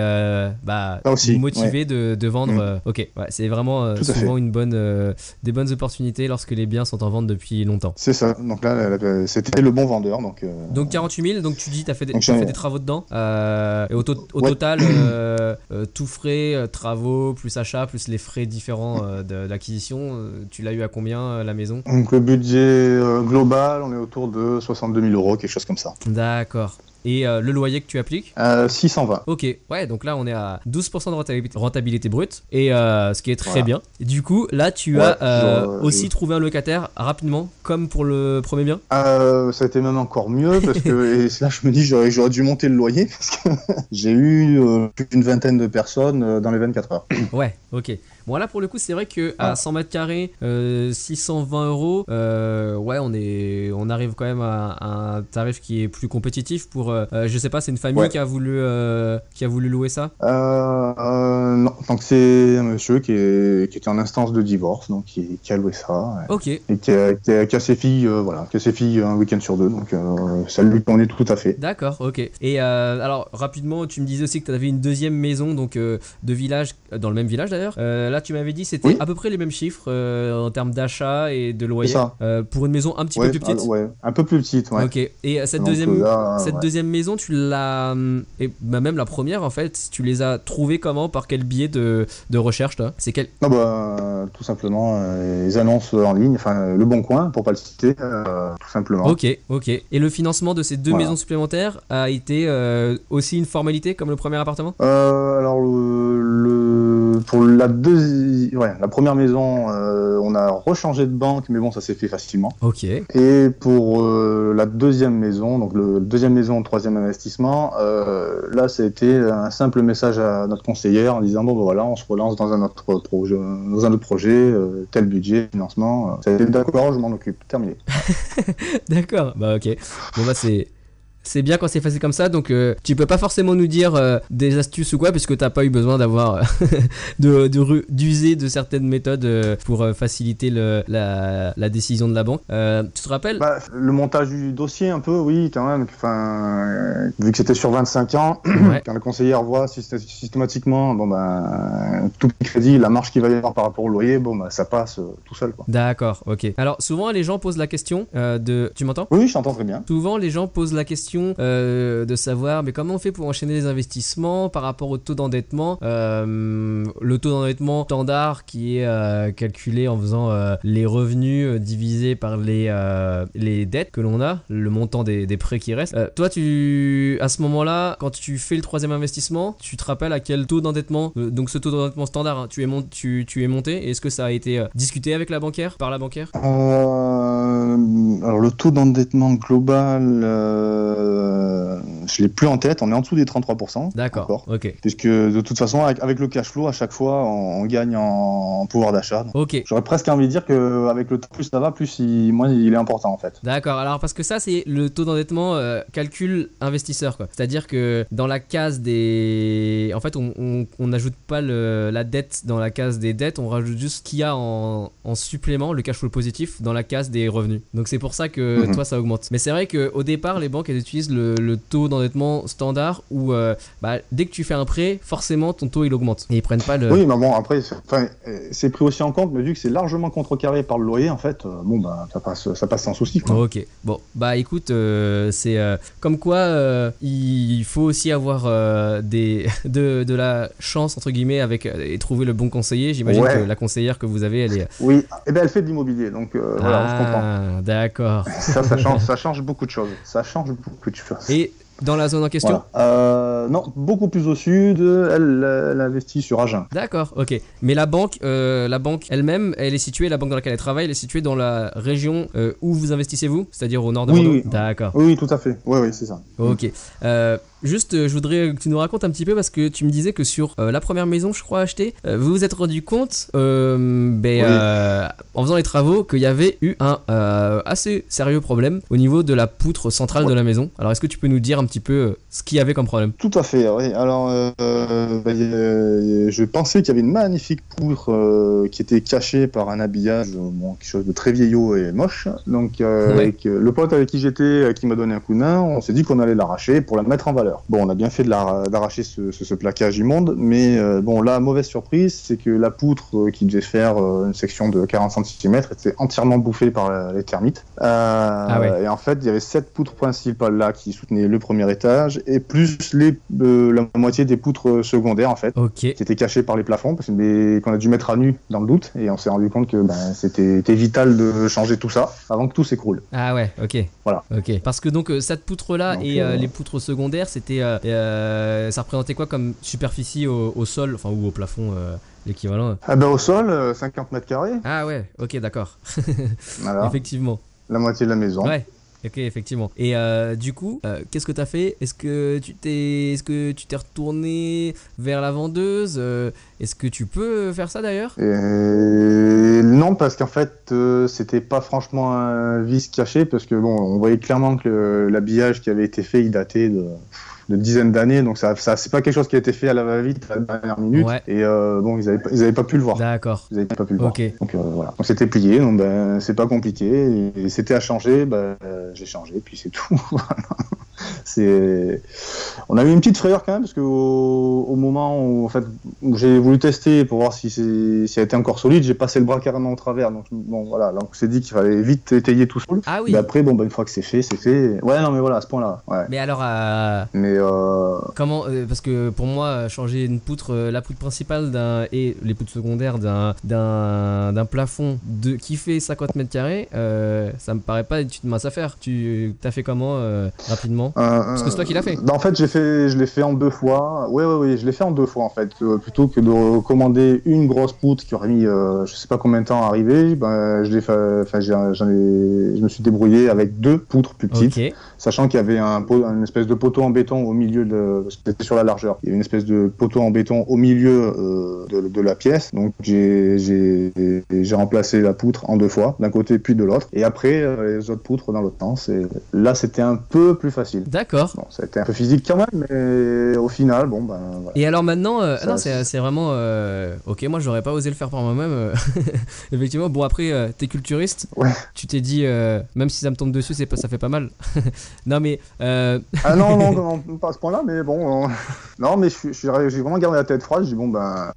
bah, aussi, motivé de, de vendre. Mm. ok, ouais, c'est vraiment souvent une bonne, des bonnes opportunités lorsque les biens sont en vente depuis longtemps. c'est ça donc là c'était le bon vendeur donc euh, Donc 48 000, donc tu dis tu as fait des, j'ai- fait des travaux dedans. euh, et au, to- au Ouais. total, euh, tout frais, travaux, plus achat, plus les frais différents euh, de- euh, tu l'as eu à combien euh, la maison? Donc le budget euh, global on est autour de 62 000 euros quelque chose comme ça D'accord. Et euh, le loyer que tu appliques? Euh, 620. Ok, ouais, donc là on est à 12% de rentabilité, brute, et euh, ce qui est très Voilà. bien. Et du coup, là tu Ouais, as genre, aussi trouvé un locataire rapidement, comme pour le premier bien? Ça a été même encore mieux parce que et là je me dis j'aurais j'aurais dû monter le loyer parce que j'ai eu plus d'une vingtaine de personnes dans les 24 heures. Ouais, ok. Bon là pour le coup c'est vrai que à Ah. 100 mètres carrés, euh, 620 euros, euh, ouais on est, on arrive quand même à, à un tarif qui est plus compétitif pour, euh, euh, je sais pas, c'est une famille Ouais. qui a voulu, euh, qui a voulu louer ça? Euh, euh, non, donc c'est un monsieur qui, est, qui était en instance de divorce donc qui, qui a loué ça ouais. Ok, et qui a, qui a- qui a ses filles euh, voilà qui a ses filles un week-end sur deux donc euh, ça lui convenait tout à fait. d'accord, ok. Et euh, alors rapidement, tu me disais aussi que tu avais une deuxième maison donc euh, de village euh, dans le même village d'ailleurs. Euh, là tu m'avais dit c'était Oui. à peu près les mêmes chiffres euh, en termes d'achat et de loyer. Euh, pour une maison un petit Ouais, peu plus petite. ah, ouais, un peu plus petite ouais. Ok. Et euh, cette Donc, deuxième, là, Cette ouais. deuxième maison, tu l'as. Et bah, même la première, en fait, tu les as trouvées comment? Par quel biais de, de recherche, toi? C'est quel. Non, bah, tout simplement, les annonces en ligne, enfin, le bon coin, pour pas le citer, tout simplement. Ok, ok. Et le financement de ces deux Voilà. maisons supplémentaires a été aussi une formalité comme le premier appartement? Euh, alors, le, le- pour la deuxième, ouais, la première maison, euh, on a rechangé de banque, mais bon, ça s'est fait facilement. Ok. Et pour euh, la deuxième maison, donc le deuxième maison, troisième investissement, euh, là, ça a été un simple message à notre conseillère en disant bon, ben voilà, on se relance dans un autre projet, dans un autre projet, tel budget, financement. Ça a été d'accord, je m'en occupe. Terminé. D'accord. Bah, ok. Bon, bah, c'est. C'est bien quand c'est facile comme ça. Donc, euh, tu peux pas forcément nous dire euh, des astuces ou quoi, puisque t'as pas eu besoin d'avoir euh, de- d'user de, certaines méthodes euh, pour faciliter le- la, la décision de la banque. Tu te rappelles? Bah, le montage du dossier, un peu, oui, quand même. Enfin, vu que c'était sur 25 ans, Ouais. quand la conseillère voit systé- systématiquement, bon ben, tout crédit, la marge qu'il va y avoir par rapport au loyer, bon ben, ça passe tout seul. D'accord, ok. Alors, souvent, les gens posent la question de. Tu m'entends? Oui, je t'entends très bien. Souvent, les gens posent la question euh, de savoir, mais comment on fait pour enchaîner les investissements par rapport au taux d'endettement Euh, Le taux d'endettement standard qui est euh, calculé en faisant les revenus divisés par les, dettes que l'on a, le montant des, prêts qui restent. Toi, tu, à ce moment-là, quand tu fais le troisième investissement, tu te rappelles à quel taux d'endettement, donc ce taux d'endettement standard, hein, tu, es tu, monté Est-ce que ça a été discuté avec la banquière, par la banquière Euh, alors, le taux d'endettement global, euh, je l'ai plus en tête, on est en dessous des 33%. D'accord, ok. Puisque de toute façon, avec, avec le cash flow, à chaque fois, on, on gagne en, en pouvoir d'achat. Ok, J'aurais presque envie de dire qu'avec le temps, plus ça va, plus il, moins il est important en fait. D'accord, alors parce que ça c'est le taux d'endettement euh, calcul investisseur quoi. C'est-à-dire que dans la case des... En fait on n'ajoute pas le- la dette dans la case des dettes, on rajoute juste ce qu'il y a en, en supplément, le cash flow positif, dans la case des revenus. Donc c'est pour ça que Mhm. toi ça augmente. Mais c'est vrai qu'au départ les banques elles le, le taux d'endettement standard où euh, bah, dès que tu fais un prêt, forcément ton taux il augmente. Et ils prennent pas le... Oui, mais bon, après, c'est pris aussi en compte, mais vu que c'est largement contrecarré par le loyer, en fait, euh, bon, bah, ça passe, ça passe sans souci. Quoi. Ok, bon, bah écoute, euh, c'est comme quoi il faut aussi avoir des, de, de la chance, entre guillemets, avec, et trouver le bon conseiller. J'imagine Ouais. que la conseillère que vous avez, elle est. Oui, et ben elle fait de l'immobilier, donc euh, voilà, on se comprend. ah, d'accord. Ça, ça change, ça change beaucoup de choses. Ça change beaucoup Et dans la zone en question Voilà. Euh, non, beaucoup plus au sud, elle, elle investit sur Agen. D'accord, ok. Mais la banque, euh, la banque elle-même, elle est située, la banque dans laquelle elle travaille, elle est située dans la région euh, où vous investissez vous, c'est-à-dire au nord de Oui, Bordeaux oui. D'accord. Oui, oui, tout à fait. Oui, oui, c'est ça. Ok. Juste, euh, je voudrais que tu nous racontes un petit peu parce que tu me disais que sur euh, la première maison, je crois, achetée, euh, vous vous êtes rendu compte, ben, Oui. en faisant les travaux, qu'il y avait eu un assez sérieux problème au niveau de la poutre centrale de la maison. Alors, est-ce que tu peux nous dire un petit peu ce qu'il y avait comme problème? Tout à fait, oui. Alors, bah, a- je pensais qu'il y avait une magnifique poutre qui était cachée par un habillage, bon, quelque chose de très vieillot et moche. Donc, Ouais. avec le pote avec qui j'étais, qui m'a donné un coup de main, on s'est dit qu'on allait l'arracher pour la mettre en valeur. Bon, on a bien fait d'arracher ce, ce- ce plaquage immonde, mais euh, bon, la mauvaise surprise, c'est que la poutre euh, qui devait faire euh, une section de 40 cm était entièrement bouffée par les termites. Ah ouais. Et en fait, il y avait sept poutres principales là qui soutenaient le premier étage, et plus les, la moitié des poutres secondaires en fait qui étaient cachées par les plafonds, parce qu'on a dû mettre à nu dans le doute, et on s'est rendu compte que ben, c'était vital de changer tout ça avant que tout s'écroule. Ah ouais, ok. Voilà. Ok. Parce que donc cette poutre-là et les poutres secondaires, c'était, euh, euh, ça représentait quoi comme superficie au, au sol, enfin ou au plafond, euh, l'équivalent? Ah ben, au sol, euh, 50 mètres carrés, Ah ouais, ok, d'accord. voilà, Effectivement. la moitié de la maison. Ouais. Ok, effectivement. Et euh, du coup, euh, qu'est-ce que t'as fait? Est-ce que tu t'es, est-ce que tu t'es retourné vers la vendeuse? Euh, Est-ce que tu peux faire ça d'ailleurs? Non, parce qu'en fait, c'était pas franchement un vice caché, parce que bon, on voyait clairement que l'habillage qui avait été fait, il datait de, de dizaines d'années, donc ça, ça c'est pas quelque chose qui a été fait à la va-vite à la dernière minute. Ouais. Et euh, bon, ils avaient, pas- ils avaient pas pu le voir. D'accord. Ils avaient pas pu le voir. Donc euh, voilà, on s'était plié, donc ben c'est pas compliqué, et c'était à changer, ben j'ai changé, puis c'est tout. C'est, on a eu une petite frayeur quand même parce que au, au moment où en fait où j'ai voulu tester pour voir si c'est, si elle était encore solide, j'ai passé le bras carrément au travers, donc bon voilà, donc on s'est dit qu'il fallait vite étayer tout seul. Ah oui. Mais après bon ben une fois que c'est fait, c'est fait. Ouais non mais voilà à ce point-là, ouais. Mais alors, euh, Mais euh, comment euh, Parce que pour moi, changer une poutre, la poutre principale d'un et les poutres secondaires d'un d'un d'un plafond de qui fait 50 mètres carrés, ça me paraît pas une mince affaire. Tu t'as fait comment euh, rapidement Parce que c'est toi qui l'as fait. Bah, en fait, j'ai fait, je l'ai fait en deux fois. Oui, oui, oui, je l'ai fait en deux fois en fait. Euh, plutôt que de commander une grosse poutre qui aurait mis, euh, je sais pas combien de temps à arriver, ben, je l'ai fait, enfin, j'ai- j'en ai, je me suis débrouillé avec deux poutres plus petites, sachant qu'il y avait un, une espèce de poteau en béton au milieu de, c'était sur la largeur. Il y avait une espèce de poteau en béton au milieu euh, de, de la pièce. Donc j'ai, remplacé la poutre en deux fois, d'un côté puis de l'autre. Et après, euh, les autres poutres dans l'autre sens. Et là, c'était un peu plus facile. D'accord. Bon, ça a été un peu physique quand même, mais au final, bon, ben voilà. Et alors maintenant, euh, Ça, non, c'est vraiment. euh, ok, moi j'aurais pas osé le faire par moi-même. euh, Effectivement, bon après, euh, t'es culturiste. Ouais. Tu t'es dit, même si ça me tombe dessus, c'est pas, ça fait pas mal. non mais, Ah non, non, non, pas à ce point-là, mais bon. Non, mais j'ai vraiment gardé la tête froide. Je dis, bon, ben,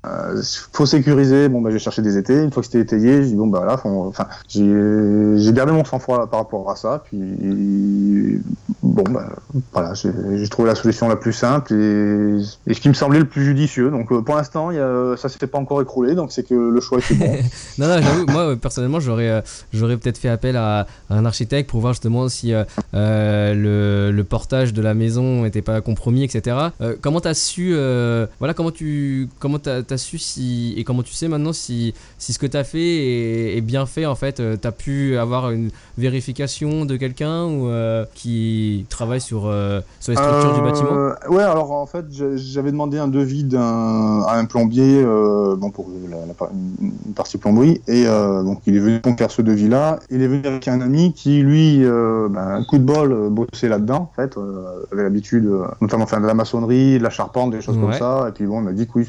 faut sécuriser. Bon, ben, j'ai cherché des étés. Une fois que c'était étayé, je dis, bon, ben là, faut- enfin, j'ai j'ai gardé mon sang-froid par rapport à ça. Puis, bon, ben, voilà, j'ai trouvé la solution la plus simple et, ce qui me semblait le plus judicieux. Donc, euh, pour l'instant, ça s'était pas encore écroulé, donc c'est que le choix était bon. non, non, j'avoue, moi euh, personnellement, j'aurais, euh, j'aurais peut-être fait appel à, un architecte pour voir justement si le, portage de la maison n'était pas compromis, etc. Euh, comment t'as su, voilà, comment tu, comment t'as, t'as su si et comment tu sais maintenant si, si ce que t'as fait est, est bien fait en fait? T'as pu avoir une vérification de quelqu'un ou euh, qui travaille sur euh, sur les structures du Euh, bâtiment. Ouais, alors en fait, j'avais demandé un devis d'un à un plombier, euh, bon pour la, une partie plomberie, et donc il est venu faire ce devis-là. Il est venu avec un ami qui, lui, ben, un coup de bol, bossait là-dedans, en fait, avait l'habitude, notamment faire de la maçonnerie, de la charpente, des choses Ouais. comme ça. Et puis bon, il m'a dit que oui,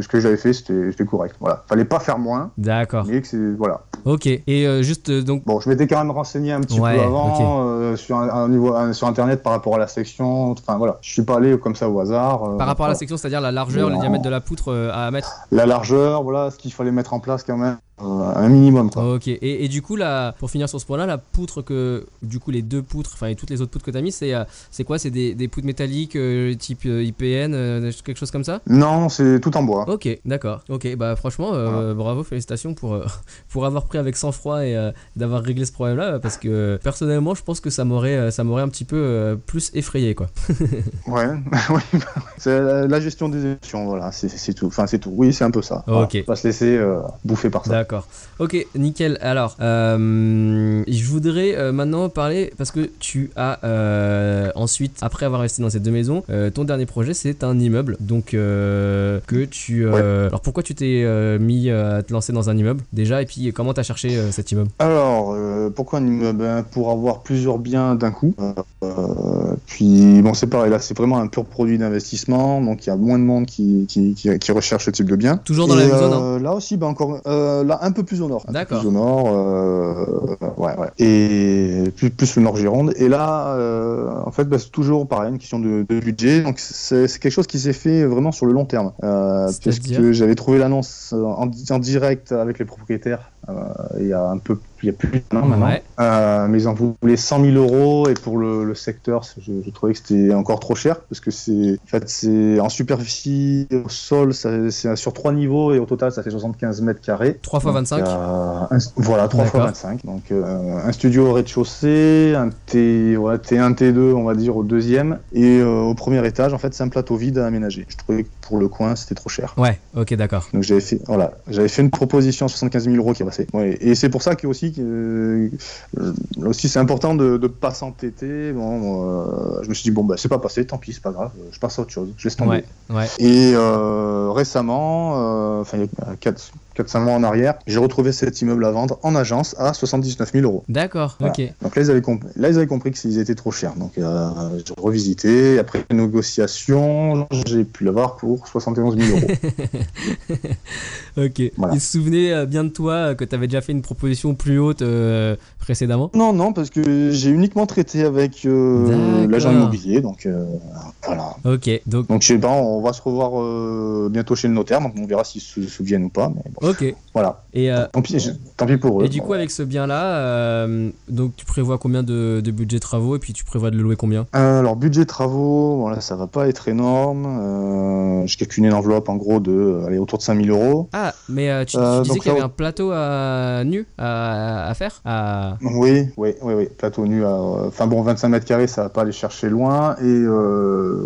ce que j'avais fait, c'était correct. Voilà, fallait pas faire moins, D'accord. mais que c'est voilà. Ok. Et euh, juste donc. Bon, je m'étais quand même renseigné un petit Ouais, peu avant euh, sur un, un niveau un- sur internet par rapport à la section. Enfin voilà, je suis pas allé comme ça au hasard. euh, Par rapport à la section, c'est-à-dire la largeur, le diamètre de la poutre euh, à mettre. la largeur, voilà, ce qu'il fallait mettre en place quand même, un minimum quoi. Ok, et, et du coup, là, pour finir sur ce point-là, la poutre que. Du coup, les deux poutres, enfin, et toutes les autres poutres que tu as mis, c'est euh, c'est quoi? C'est des, des poutres métalliques euh, type euh, IPN, euh, quelque chose comme ça? Non, c'est tout en bois. Ok, d'accord. Ok, bah franchement, euh, bravo, félicitations pour, euh, pour avoir pris avec sang-froid et euh, d'avoir réglé ce problème-là, parce que personnellement, je pense que ça m'aurait euh, ça m'aurait un petit peu euh, plus effrayé, quoi. Ouais, bah, c'est la, la gestion des émotions, voilà, c'est tout. Enfin, c'est tout. Oui, c'est un peu ça. Voilà. Ok. Pas se laisser euh, bouffer par ça. D'accord. Ok, nickel. Alors, euh, je voudrais euh, maintenant parler parce que tu as euh, ensuite, après avoir investi dans ces deux maisons, ton dernier projet c'est un immeuble. Donc que tu. Alors pourquoi tu t'es mis à te lancer dans un immeuble déjà et puis comment t'as cherché cet immeuble? Alors, pourquoi un immeuble? Ben, Pour avoir plusieurs biens d'un coup. Puis, bon, c'est pareil, là, c'est vraiment un pur produit d'investissement, donc il y a moins de monde qui, qui, qui, qui recherche ce type de bien. Toujours dans Et, la même zone, hein Là aussi, ben, encore, euh, un peu plus au nord. D'accord. Plus au nord, euh, ouais, ouais. Et plus, plus le nord Gironde. Et là, euh, en fait, ben, c'est toujours pareil, une question de, de budget. Donc, c'est quelque chose qui s'est fait vraiment sur le long terme. Euh, j'avais trouvé l'annonce en, en direct avec les propriétaires euh, il y a un peu il y a plus d'un an maintenant. Ouais. Euh, mais ils en voulaient 100 000 euros et pour le, le secteur, je, je trouvais que c'était encore trop cher parce que c'est en fait c'est en superficie au sol, c'est sur trois niveaux et au total ça fait 75 mètres carrés. 3 fois Donc, 25 il y a un- voilà, 3 fois D'accord. 25. Donc euh, un studio au rez-de-chaussée, un T, ouais, T1, T2 on va dire au deuxième et euh, au premier étage en fait c'est un plateau vide à aménager. Je trouvais que pour le coin c'était trop cher. Ouais, ok, d'accord. Donc j'avais fait, voilà, j'avais fait une proposition à 75 000 euros qui est passée. Ouais, et c'est pour ça que aussi, que, euh, aussi c'est important de ne pas s'entêter. Bon, euh, je me suis dit bon bah c'est pas passé, tant pis, c'est pas grave, je passe à autre chose, je laisse tomber. Ouais, ouais. Et euh, récemment, euh, enfin il y a 4 4-5 mois en arrière, j'ai retrouvé cet immeuble à vendre en agence à 79 000 euros. D'accord, Voilà. ok. Donc là ils avaient compris, là ils avaient compris qu'ils étaient trop chers. Donc euh, j'ai revisité. Après négociation, j'ai pu l'avoir pour 71 000 euros. Ok. Voilà. Ils se souvenaient euh, bien de toi euh, que tu avais déjà fait une proposition plus haute euh, précédemment? Non, non, parce que j'ai uniquement traité avec euh, l'agent immobilier, donc voilà. Ok, donc. Donc je sais pas, on va se revoir bientôt chez le notaire, donc on verra s'ils se souviennent ou pas, mais bon, Ok. voilà. Et, euh, Tant pis, je- tant pis pour eux. et du coup, avec ce bien-là, euh, donc tu prévois combien de, de budget travaux et puis tu prévois de le louer combien? Euh, alors budget travaux, bon là ça va pas être énorme. Euh, j'ai calculé une enveloppe en gros de, allez, autour de 5000 euros. Ah, mais tu, tu disais qu'il y avait un plateau à nu à, à faire à... Oui, oui, oui, oui, plateau nu. à- Enfin bon, 25 mètres carrés, ça va pas aller chercher loin. Et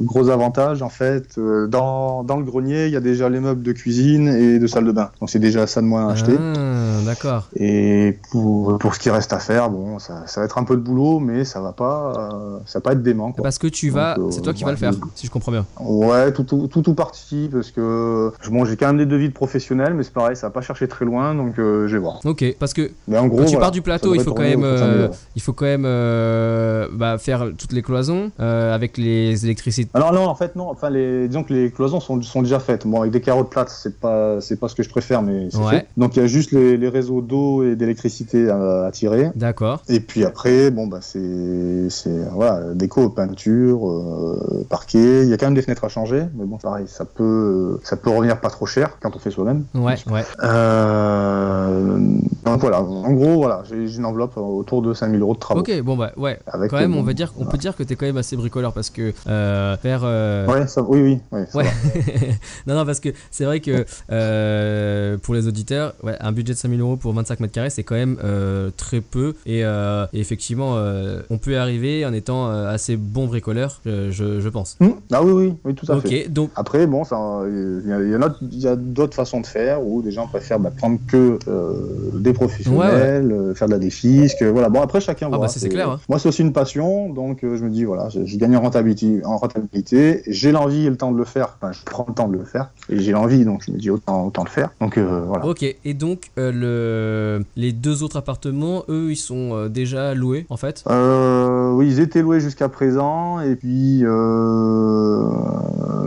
gros avantage, en fait, dans, dans le grenier, il y a déjà les meubles de cuisine et de salle de bain. Donc c'est déjà ça de moins à acheter. Ah, d'accord. Et pour, pour ce qui reste à faire, bon, ça, ça va être un peu de boulot, mais ça va pas, euh, ça va pas être dément. Quoi. Parce que tu vas, euh, c'est toi qui ouais, vas le faire, si je comprends bien. Ouais, tout tout, tout ou partie, parce que bon, j'ai quand même des devis de professionnels, mais c'est pareil, ça va pas chercher très loin, donc euh, je vais voir. Ok, parce que Mais en gros, quand tu voilà, pars du plateau, il faut quand même, autour de 5 000 euros. il faut quand même faire toutes les cloisons avec les électricités. Alors non, en fait non. Enfin, les, disons que les cloisons sont, sont déjà faites. Bon, avec des carreaux de plate, c'est pas c'est pas ce que je préfère, mais c'est Ouais. fait. Donc il y a juste les, les réseaux d'eau et d'électricité à, à tirer. D'accord. Et puis après, bon bah c'est c'est voilà déco, peinture, euh, parquet. Il y a quand même des fenêtres à changer, mais bon pareil, ça peut ça peut revenir pas trop cher quand on fait soi-même. Ouais, ouais. Euh, donc voilà, en gros voilà, j'ai une enveloppe autour de 5000 euros de travaux. Ok, bon bah ouais. Avec Quand même, euh, on va dire, on peut dire que t'es quand même assez bricoleur parce que euh, faire. euh, Ouais, ça, oui oui, ouais, ça Ouais. non, non, parce que c'est vrai que euh, pour les auditeurs, ouais, un budget de 5000 euros pour 25 mètres carrés, c'est quand même euh, très peu. Et, euh, et effectivement, euh, on peut y arriver en étant assez bon bricoleur, je, je, pense. Hmm, Ah oui oui, oui tout à fait. Donc. Après, bon, ça, il y, y a, il y a d'autres façons de faire où des gens préfèrent bah, prendre que des professionnels, faire de la défisque, voilà. Bon, après, chacun Ah voit. bah, c'est clair, hein. Moi, c'est aussi une passion, donc je me dis, voilà, je, je gagne en rentabilité, en rentabilité. J'ai l'envie et le temps de le faire. Enfin, je prends le temps de le faire et j'ai l'envie, donc je me dis autant, autant le faire. Donc voilà. Ok, et donc euh, le, les deux autres appartements, eux, ils sont euh, déjà loués en fait? Euh, oui, ils étaient loués jusqu'à présent, et puis euh,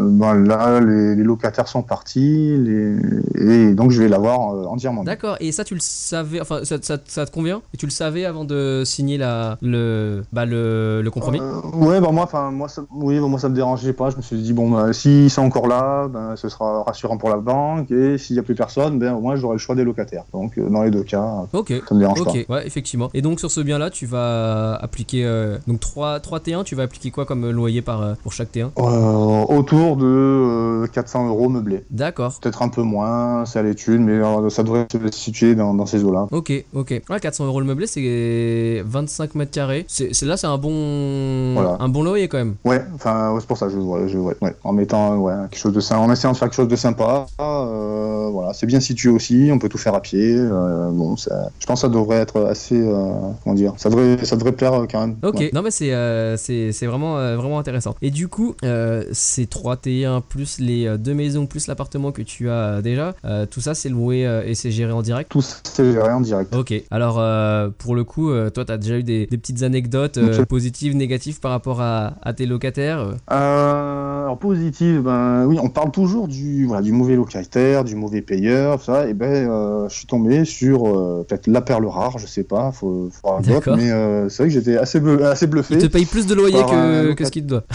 ben là, les, les locataires sont partis, les, et donc je vais l'avoir euh, entièrement. D'accord, et ça tu le savais, enfin ça, ça- ça te convient? Et tu le savais avant de signer la, le, bah, le, le compromis? Euh, ouais, bah moi, enfin moi, ça, oui, bah, moi ça me dérangeait pas. Je me suis dit bon, bah, si c'est encore là, ben, ce sera rassurant pour la banque, et s'il y a plus personne, ben au moins j'aurai le choix des locataires. Donc euh, dans les deux cas, Ok. ça me dérange pas. Ok, ouais, effectivement. Et donc sur ce bien-là, tu vas appliquer euh, donc 3, 3 T1, tu vas appliquer quoi comme loyer par, euh, pour chaque T1 Euh, autour de euh, 400 euros meublés. D'accord. Peut-être un peu moins, c'est à l'étude, mais euh, ça devrait se situer dans, dans ces eaux-là. Ok, ok. Ouais, 400 euros le meublé, c'est 25 mètres carrés. C'est c'est- là, c'est un bon, Voilà. un bon loyer quand même. Ouais, enfin, ouais, c'est pour ça, je, ouais, je, ouais, en mettant, ouais, quelque chose de sympa, en essayant de faire quelque chose de sympa, euh, voilà, c'est bien situé aussi, on peut tout faire à pied, euh, bon, ça, je pense que ça devrait être assez, euh, comment dire, ça devrait, ça devrait plaire euh, quand même. Ok, ouais. non mais c'est euh, c'est c'est vraiment euh, vraiment intéressant. Et du coup, euh, ces 3 T1 plus les euh, deux maisons plus l'appartement que tu as euh, déjà, euh, tout ça c'est loué euh, et c'est géré en direct? Tout c'est géré en direct. Ok, alors euh, pour le coup, euh, toi t'as déjà eu des, des petites anecdotes euh, positives, négatives par rapport à, à tes locataires euh? Euh, alors positive, ben oui, on parle toujours du voilà du mauvais locataire, du mauvais payeur, ça. Et ben, euh, je suis tombé sur euh, peut-être la perle rare, je sais pas, faut, faut voir d'autres, D'accord. mais euh, c'est vrai que j'étais assez bleu- assez bluffé. Il te paye plus de loyer un que, que ce qu'il te doit.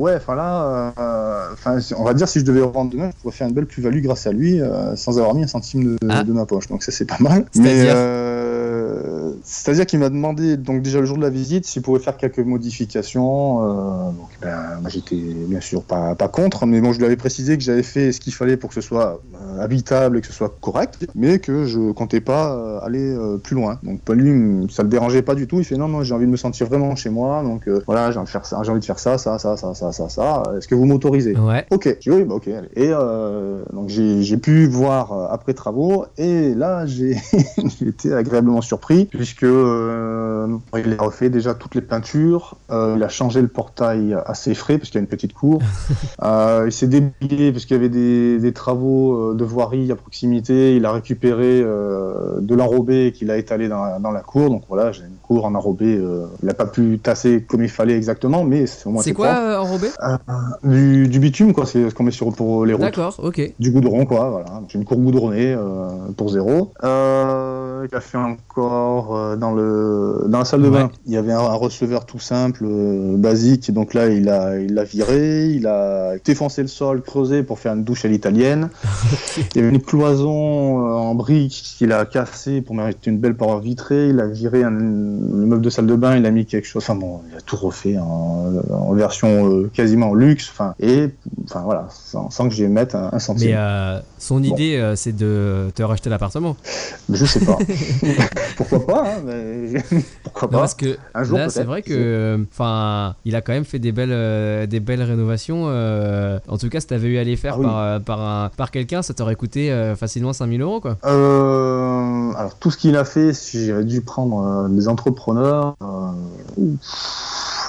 Ouais, enfin là, on va dire si je devais revendre demain, je pourrais faire une belle plus-value grâce à lui, sans avoir mis un centime de, Ah. de ma poche. Donc ça c'est pas mal. C'est-à-dire Mais c'est-à-dire qu'il m'a demandé donc déjà le jour de la visite s'il pouvait faire quelques modifications. Euh, donc ben, moi, j'étais bien sûr pas pas contre, mais bon je lui avais précisé que j'avais fait ce qu'il fallait pour que ce soit euh, habitable et que ce soit correct, mais que je comptais pas euh, aller euh, plus loin. Donc lui, ça le dérangeait pas du tout. Il fait non non, j'ai envie de me sentir vraiment chez moi, donc voilà, j'ai envie de faire ça, j'ai envie de faire ça, ça, ça, ça, ça, ça, ça. Est-ce que vous m'autorisez? Ouais. Ok, j'ai dit oui, bah ok. allez. Et euh, donc j'ai j'ai pu voir après travaux, et là j'ai j'ai été agréablement surpris puisque euh, il a refait déjà toutes les peintures, euh, il a changé le portail à ses frais parce qu'il y a une petite cour. Euh, il s'est débrouillé parce qu'il y avait des, des travaux de voirie à proximité. Il a récupéré de l'enrobé qu'il a étalé dans, la- dans la cour. Donc voilà, j'ai une cour en enrobé. il n'a pas pu tasser comme il fallait exactement, mais c'est au moins C'est quoi enrobé? Du, du bitume, quoi. C'est ce qu'on met sur pour les routes. D'accord, ok. Du goudron, quoi. Voilà. J'ai une cour goudronnée pour zéro. Il a fait encore euh, dans le dans la salle de Ouais. bain. Il y avait un, un receveur tout simple, euh, basique. Donc là, il a il l'a viré. Il a défoncé le sol, creusé pour faire une douche à l'italienne. Il y avait une cloison euh, en briques qu'il a cassée pour mettre une belle paroi vitrée. Il a viré un, le meuble de salle de bain. Il a mis quelque chose. Enfin bon, il a tout refait en, en version euh, quasiment luxe. Enfin et enfin voilà, sans, sans que j'y mette un, un centime. Mais son idée, c'est de te racheter l'appartement. Je sais pas. Pourquoi pas hein, mais pourquoi Non, pas parce que Un jour, là, c'est vrai que, enfin, il a quand même fait des belles, euh, des belles rénovations. euh, en tout cas, si t'avais eu à les faire Ah oui. par, euh, par, un- par quelqu'un, ça t'aurait coûté euh, facilement 5000 euros, quoi. Euh, alors tout ce qu'il a fait, si j'avais dû prendre des entrepreneurs,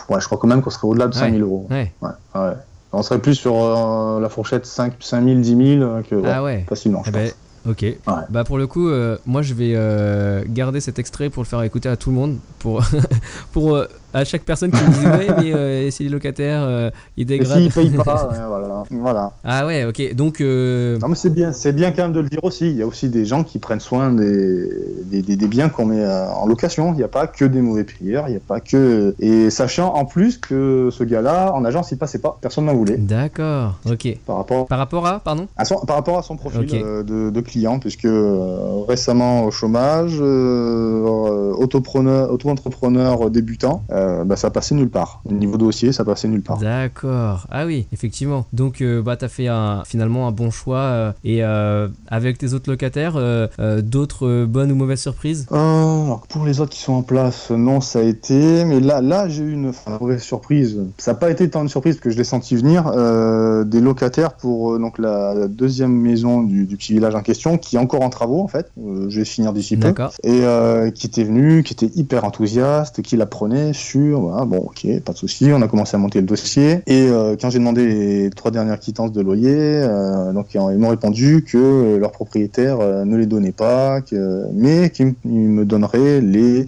ouais, je crois quand même qu'on serait au-delà de Ouais. 5000 euros. Ouais. Ouais, ouais. On serait plus sur la fourchette 5, 5000, 10 000 euh, que ouais, Ah ouais. facilement. Eh Je ben, pense. Ok. Bah pour le coup, euh, moi je vais euh, garder cet extrait pour le faire écouter à tout le monde, pour, pour euh, à chaque personne qui me dit ouais mais euh, si les locataires euh, ils dégradent. s'il paye pas, ouais, voilà. voilà. ah ouais, ok. Donc euh, Non mais c'est bien, c'est bien quand même de le dire aussi. Il y a aussi des gens qui prennent soin des, des, des- des biens qu'on met euh, en location. Il n'y a pas que des mauvais payeurs, il n'y a pas que. Et sachant en plus que ce gars-là, en agence, il passait pas, personne n'en voulait. d'accord, ok. Par rapport Par rapport à, pardon. à son, par rapport à son profil euh, de, de client, puisque euh, récemment au chômage, autopreneur, auto-entrepreneur débutant, euh, bah, ça passait nulle part. Au niveau dossier, ça passait nulle part. D'accord. Ah oui, effectivement. Donc euh, bah t'as fait un, finalement un bon choix euh, et euh, avec tes autres locataires, euh, euh, d'autres euh, bonnes ou mauvaises surprises? Euh, alors pour les autres qui sont en place, non, ça a été. Mais là, là, j'ai eu une enfin, mauvaise surprise. Ça n'a pas été tant une surprise que je l'ai senti venir. euh, des locataires pour euh, donc la, deuxième maison du, du petit village en question, qui est encore en travaux en fait. Euh, je vais finir d'ici peu. D'accord. Et euh, qui était venu, qui était hyper enthousiaste, qui l'apprenait voilà, bon, ok, pas de souci. On a commencé à monter le dossier. Et euh, quand j'ai demandé les trois dernières quittances de loyer, euh, donc ils m'ont répondu que leur propriétaire euh, ne les donnait pas, que, mais qu'ils ils me donneraient les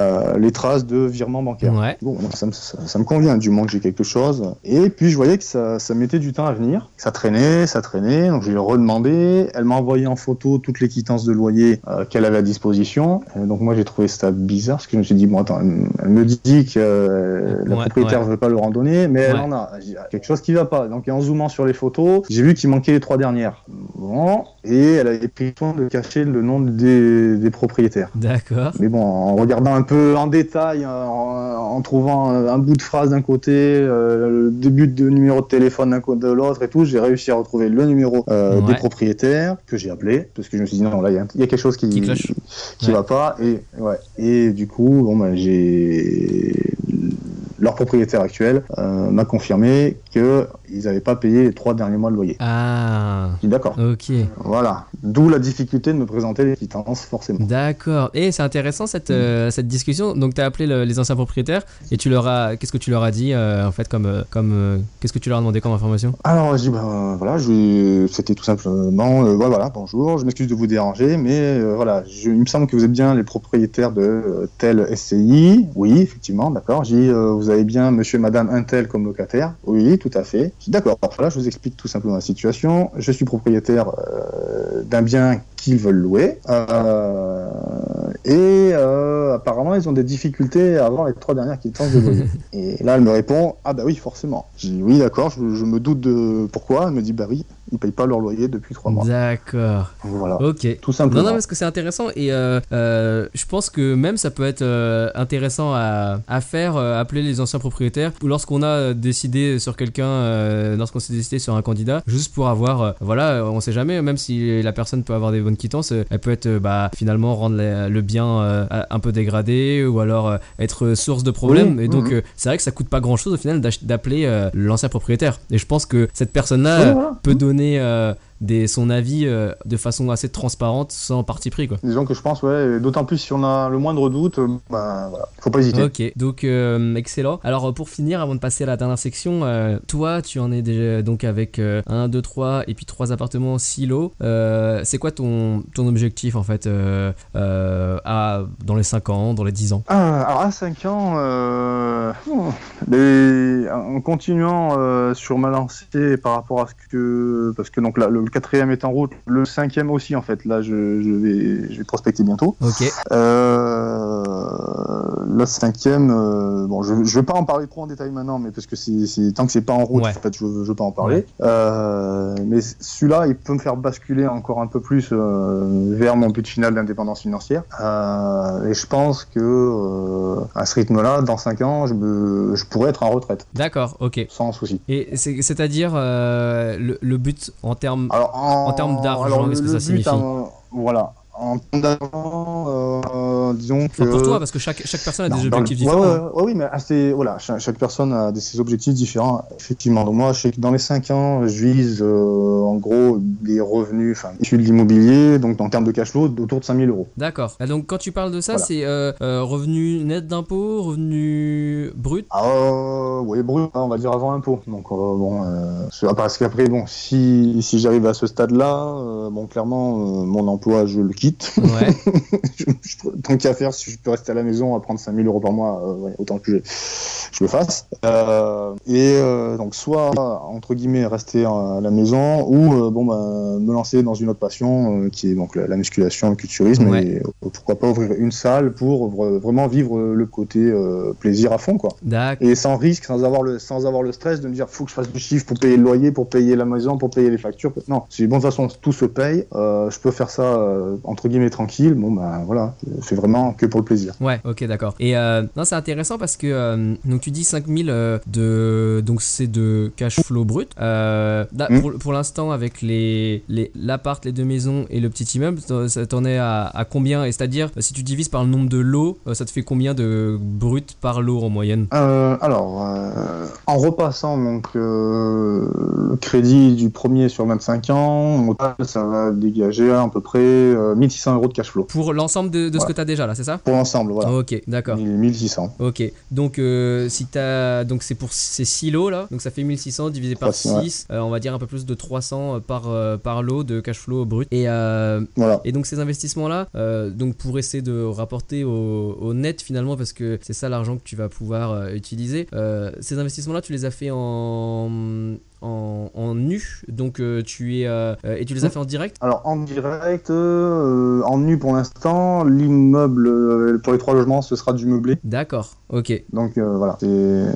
euh, les traces de virement bancaire. Ouais. Bon, donc ça, me- ça, ça me convient, du moins que j'ai quelque chose. Et puis je voyais que ça, ça mettait du temps à venir. Ça traînait, ça traînait. Donc je lui ai redemandé. Elle m'a envoyé en photo toutes les quittances de loyer euh, qu'elle avait à disposition. Euh, donc moi j'ai trouvé ça bizarre parce que je me suis dit, bon attends, elle, elle me dit que euh, la Ouais, propriétaire ouais. ne veut pas leur en donner, mais elle en a. Dit, ah, quelque chose qui va pas. Donc en zoomant sur les photos, j'ai vu qu'il manquait les trois dernières. Bon, et elle avait pris soin de cacher le nom des, des propriétaires. D'accord. Mais bon, en regardant un peu en détail, en, en trouvant un, un bout de phrase d'un côté, euh, le début de numéro de téléphone d'un côté de l'autre et tout, j'ai réussi à retrouver le numéro euh, Ouais. des propriétaires que j'ai appelé parce que je me suis dit non là il y, y a quelque chose qui Qui qui Ouais. va pas et ouais et du coup bon bah, j'ai leur propriétaire actuel euh, m'a confirmé que ils n'avaient pas payé les trois derniers mois de loyer. Ah. D'accord. Ok. Voilà. D'où la difficulté de me présenter les quittances forcément. D'accord. Et c'est intéressant cette, euh, cette discussion. Donc tu as appelé le- les anciens propriétaires et tu leur as qu'est-ce que tu leur as dit euh, en fait comme comme qu'est-ce que tu leur as demandé comme information? Alors, je dis, ben voilà, je... c'était tout simplement, ouais, voilà, bonjour, je m'excuse de vous déranger, mais voilà, je- il me semble que vous êtes bien les propriétaires de tel SCI. Oui, effectivement, d'accord. J'ai euh, vous avez bien monsieur et madame un tel comme locataire. Oui, tout à fait. D'accord. Voilà, je vous explique tout simplement la situation. Je suis propriétaire euh, d'un bien qu'ils veulent louer. Euh, et euh, apparemment, ils ont des difficultés à avoir les trois dernières quittances de loyer. et là, elle me répond Ah, bah oui, forcément. J'ai dit Oui, d'accord, je, je me doute de pourquoi. Elle me dit Bah oui, ils payent pas leur loyer depuis trois mois. D'accord. Voilà, Ok. tout simplement. Non, non, parce que c'est intéressant et euh, euh, je pense que même ça peut être euh, intéressant à, à faire, appeler les anciens propriétaires ou lorsqu'on a décidé sur quelqu'un, lorsqu'on s'est décidé sur un candidat, juste pour avoir, voilà, on sait jamais, même si la personne peut avoir des bonnes quittances, elle peut être bah, finalement rendre la- le bien un peu dégradé ou alors être source de problèmes. Oui, et donc oui, euh, c'est vrai que ça coûte pas grand chose au final d'appeler l'ancien propriétaire. Et je pense que cette personne-là Oui, voilà. peut donner euh, des, son avis euh, de façon assez transparente sans parti pris quoi. Disons que je pense, ouais, d'autant plus si on a le moindre doute, euh, bah voilà, faut pas hésiter. Ok, donc euh, excellent. Alors euh, pour finir, avant de passer à la dernière section, euh, toi tu en es déjà donc avec 1, 2, 3 et puis 3 appartements silo. Euh, c'est quoi ton, ton objectif en fait à, dans les 5 ans, dans les 10 ans? Ah, alors à 5 ans, les- en continuant sur ma lancée par rapport à ce que, parce que donc là, le quatrième est en route, le cinquième aussi en fait. Là, je, je vais, je vais prospecter bientôt. Ok, Euh, le cinquième, euh, bon, je, je vais pas en parler trop en détail maintenant, mais parce que c'est, tant que c'est pas en route, Ouais. en fait, je, je veux pas en parler. Euh, mais celui-là, il peut me faire basculer encore un peu plus euh, vers mon but final d'indépendance financière. Et je pense que à ce rythme-là, dans 5 ans, je, me, je pourrais être en retraite, d'accord, ok. sans souci. Et c'est- c'est-à-dire le, le but en termes... Alors, en, En termes d'argent, qu'est-ce que ça signifie Voilà. En euh, disons que. Enfin, pour toi, parce que chaque, chaque personne a Non, des le- objectifs ouais, différents. ouais, ouais, oui, mais assez, voilà, chaque, chaque personne a des, ses objectifs différents, effectivement. Donc moi, je sais que dans les 5 ans, je vise euh, en gros des revenus, enfin, issus de l'immobilier, donc en termes de cash flow, autour de 5000 euros. D'accord. Ah, Donc quand tu parles de ça, Voilà. c'est euh, euh, revenu net d'impôt, revenu brut? Ah, oui, brut, hein, on va dire avant impôt. Donc bon, parce qu'après, bon, si, si j'arrive à ce stade-là, bon, clairement, mon emploi, je le quitte. Ouais. Je- je- tant qu'à faire, si je peux rester à la maison à prendre 5000 euros par mois, euh, ouais, autant que je, je le fasse. Euh, et euh, donc, soit, entre guillemets, rester à la maison ou bon, bah, me lancer dans une autre passion qui est donc la, la musculation, le culturisme. Ouais. Et pourquoi pas ouvrir une salle pour vra- vraiment vivre le côté plaisir à fond, quoi. Et sans risque, sans avoir le, sans avoir le stress de me dire faut que je fasse du chiffre pour payer le loyer, pour payer la maison, pour payer les factures. Non, si bon, de toute façon tout se paye, je peux faire ça entre guillemets tranquille. Bon, ben voilà, c'est vraiment que pour le plaisir. Ouais, ok, d'accord. Et euh, non, c'est intéressant parce que euh, donc tu dis 5000 euh, de donc c'est de cash flow brut. Euh, là, Mm. Pour, pour l'instant, avec les l'appart, les deux maisons et le petit immeuble, t'en- ça t'en est à, à combien? Et c'est-à-dire, si tu divises par le nombre de lots, ça te fait combien de brut par lot en moyenne? Alors, en repassant donc le crédit du premier sur 25 ans, au total, ça va dégager à peu près 1600 euros de cash flow Pour l'ensemble de, de ce que tu as déjà là, c'est ça? Pour l'ensemble. Voilà, Ok, d'accord. 1000 1600. Ok, donc euh, si t'as donc c'est pour ces 6 lots là, donc ça fait 1600 divisé par 300, 6, euh, on va dire un peu plus de 300 par euh, par lot de cash flow brut. Et Voilà. et donc ces investissements là, donc pour essayer de rapporter au, au net finalement parce que c'est ça l'argent que tu vas pouvoir utiliser. ces investissements là, tu les as fait en en, en nu, donc euh, tu es euh, et tu les as fait en direct? Alors en direct, euh, en nu pour l'instant, l'immeuble pour les trois logements, ce sera du meublé. D'accord, ok. Donc voilà, c'est-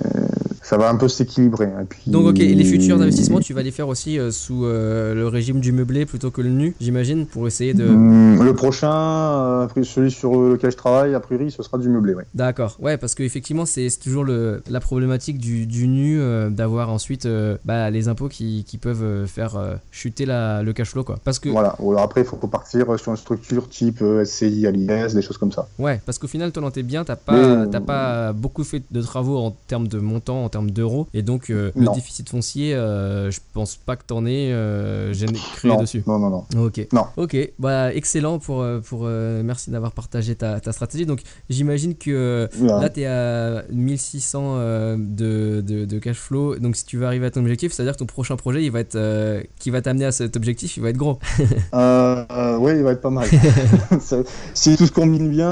ça va un peu s'équilibrer. Puis- Donc ok, et les futurs investissements, tu vas les faire aussi euh, sous euh, le régime du meublé plutôt que le nu, j'imagine, pour essayer de... Hum, Le prochain, euh, celui sur lequel je travaille, a priori, ce sera du meublé. Oui. D'accord, ouais, parce qu'effectivement, c'est toujours le, la problématique du, du nu, d'avoir ensuite bah, les impôts qui, qui peuvent faire chuter la, le cash flow, quoi. Parce que, Voilà. Ou alors après, il faut partir sur une structure type SCI, ALIS, des choses comme ça. ouais, parce qu'au final, toi, dans tes biens, t'as pas, Mais- pas beaucoup fait de travaux en termes de montant, en termes d'euros, et donc euh, le déficit foncier, euh, je pense pas que t'en aies euh, créé non, dessus. non, non, non. Ok. Non. Ok. Bah excellent pour pour merci d'avoir partagé ta, ta stratégie. Donc j'imagine que là tu es à 1600 euh, de, de, de cash flow. Donc si tu veux arriver à ton objectif, c'est à dire que ton prochain projet il va être qui va t'amener à cet objectif, il va être gros. Ouais, il va être pas mal. Si tout se combine bien,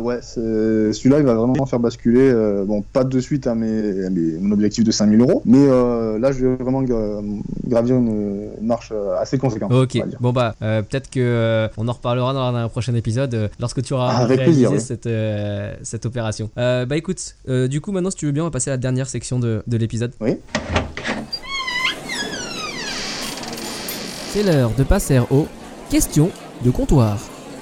ouais, celui-là, il va vraiment faire basculer. bon, pas de suite à, à mes- mon objectif de 5000 euros, mais euh, là, je vais vraiment gra- gravir une, une marche euh, assez conséquente. Ok. Bon bah euh, peut-être que euh, on en reparlera dans un prochain épisode euh, lorsque tu auras Ah, avec réalisé plaisir, oui. cette euh, cette opération. Euh, bah écoute, euh, du coup maintenant si tu veux bien on va passer à la dernière section de, de l'épisode. C'est l'heure de passer aux questions de comptoir.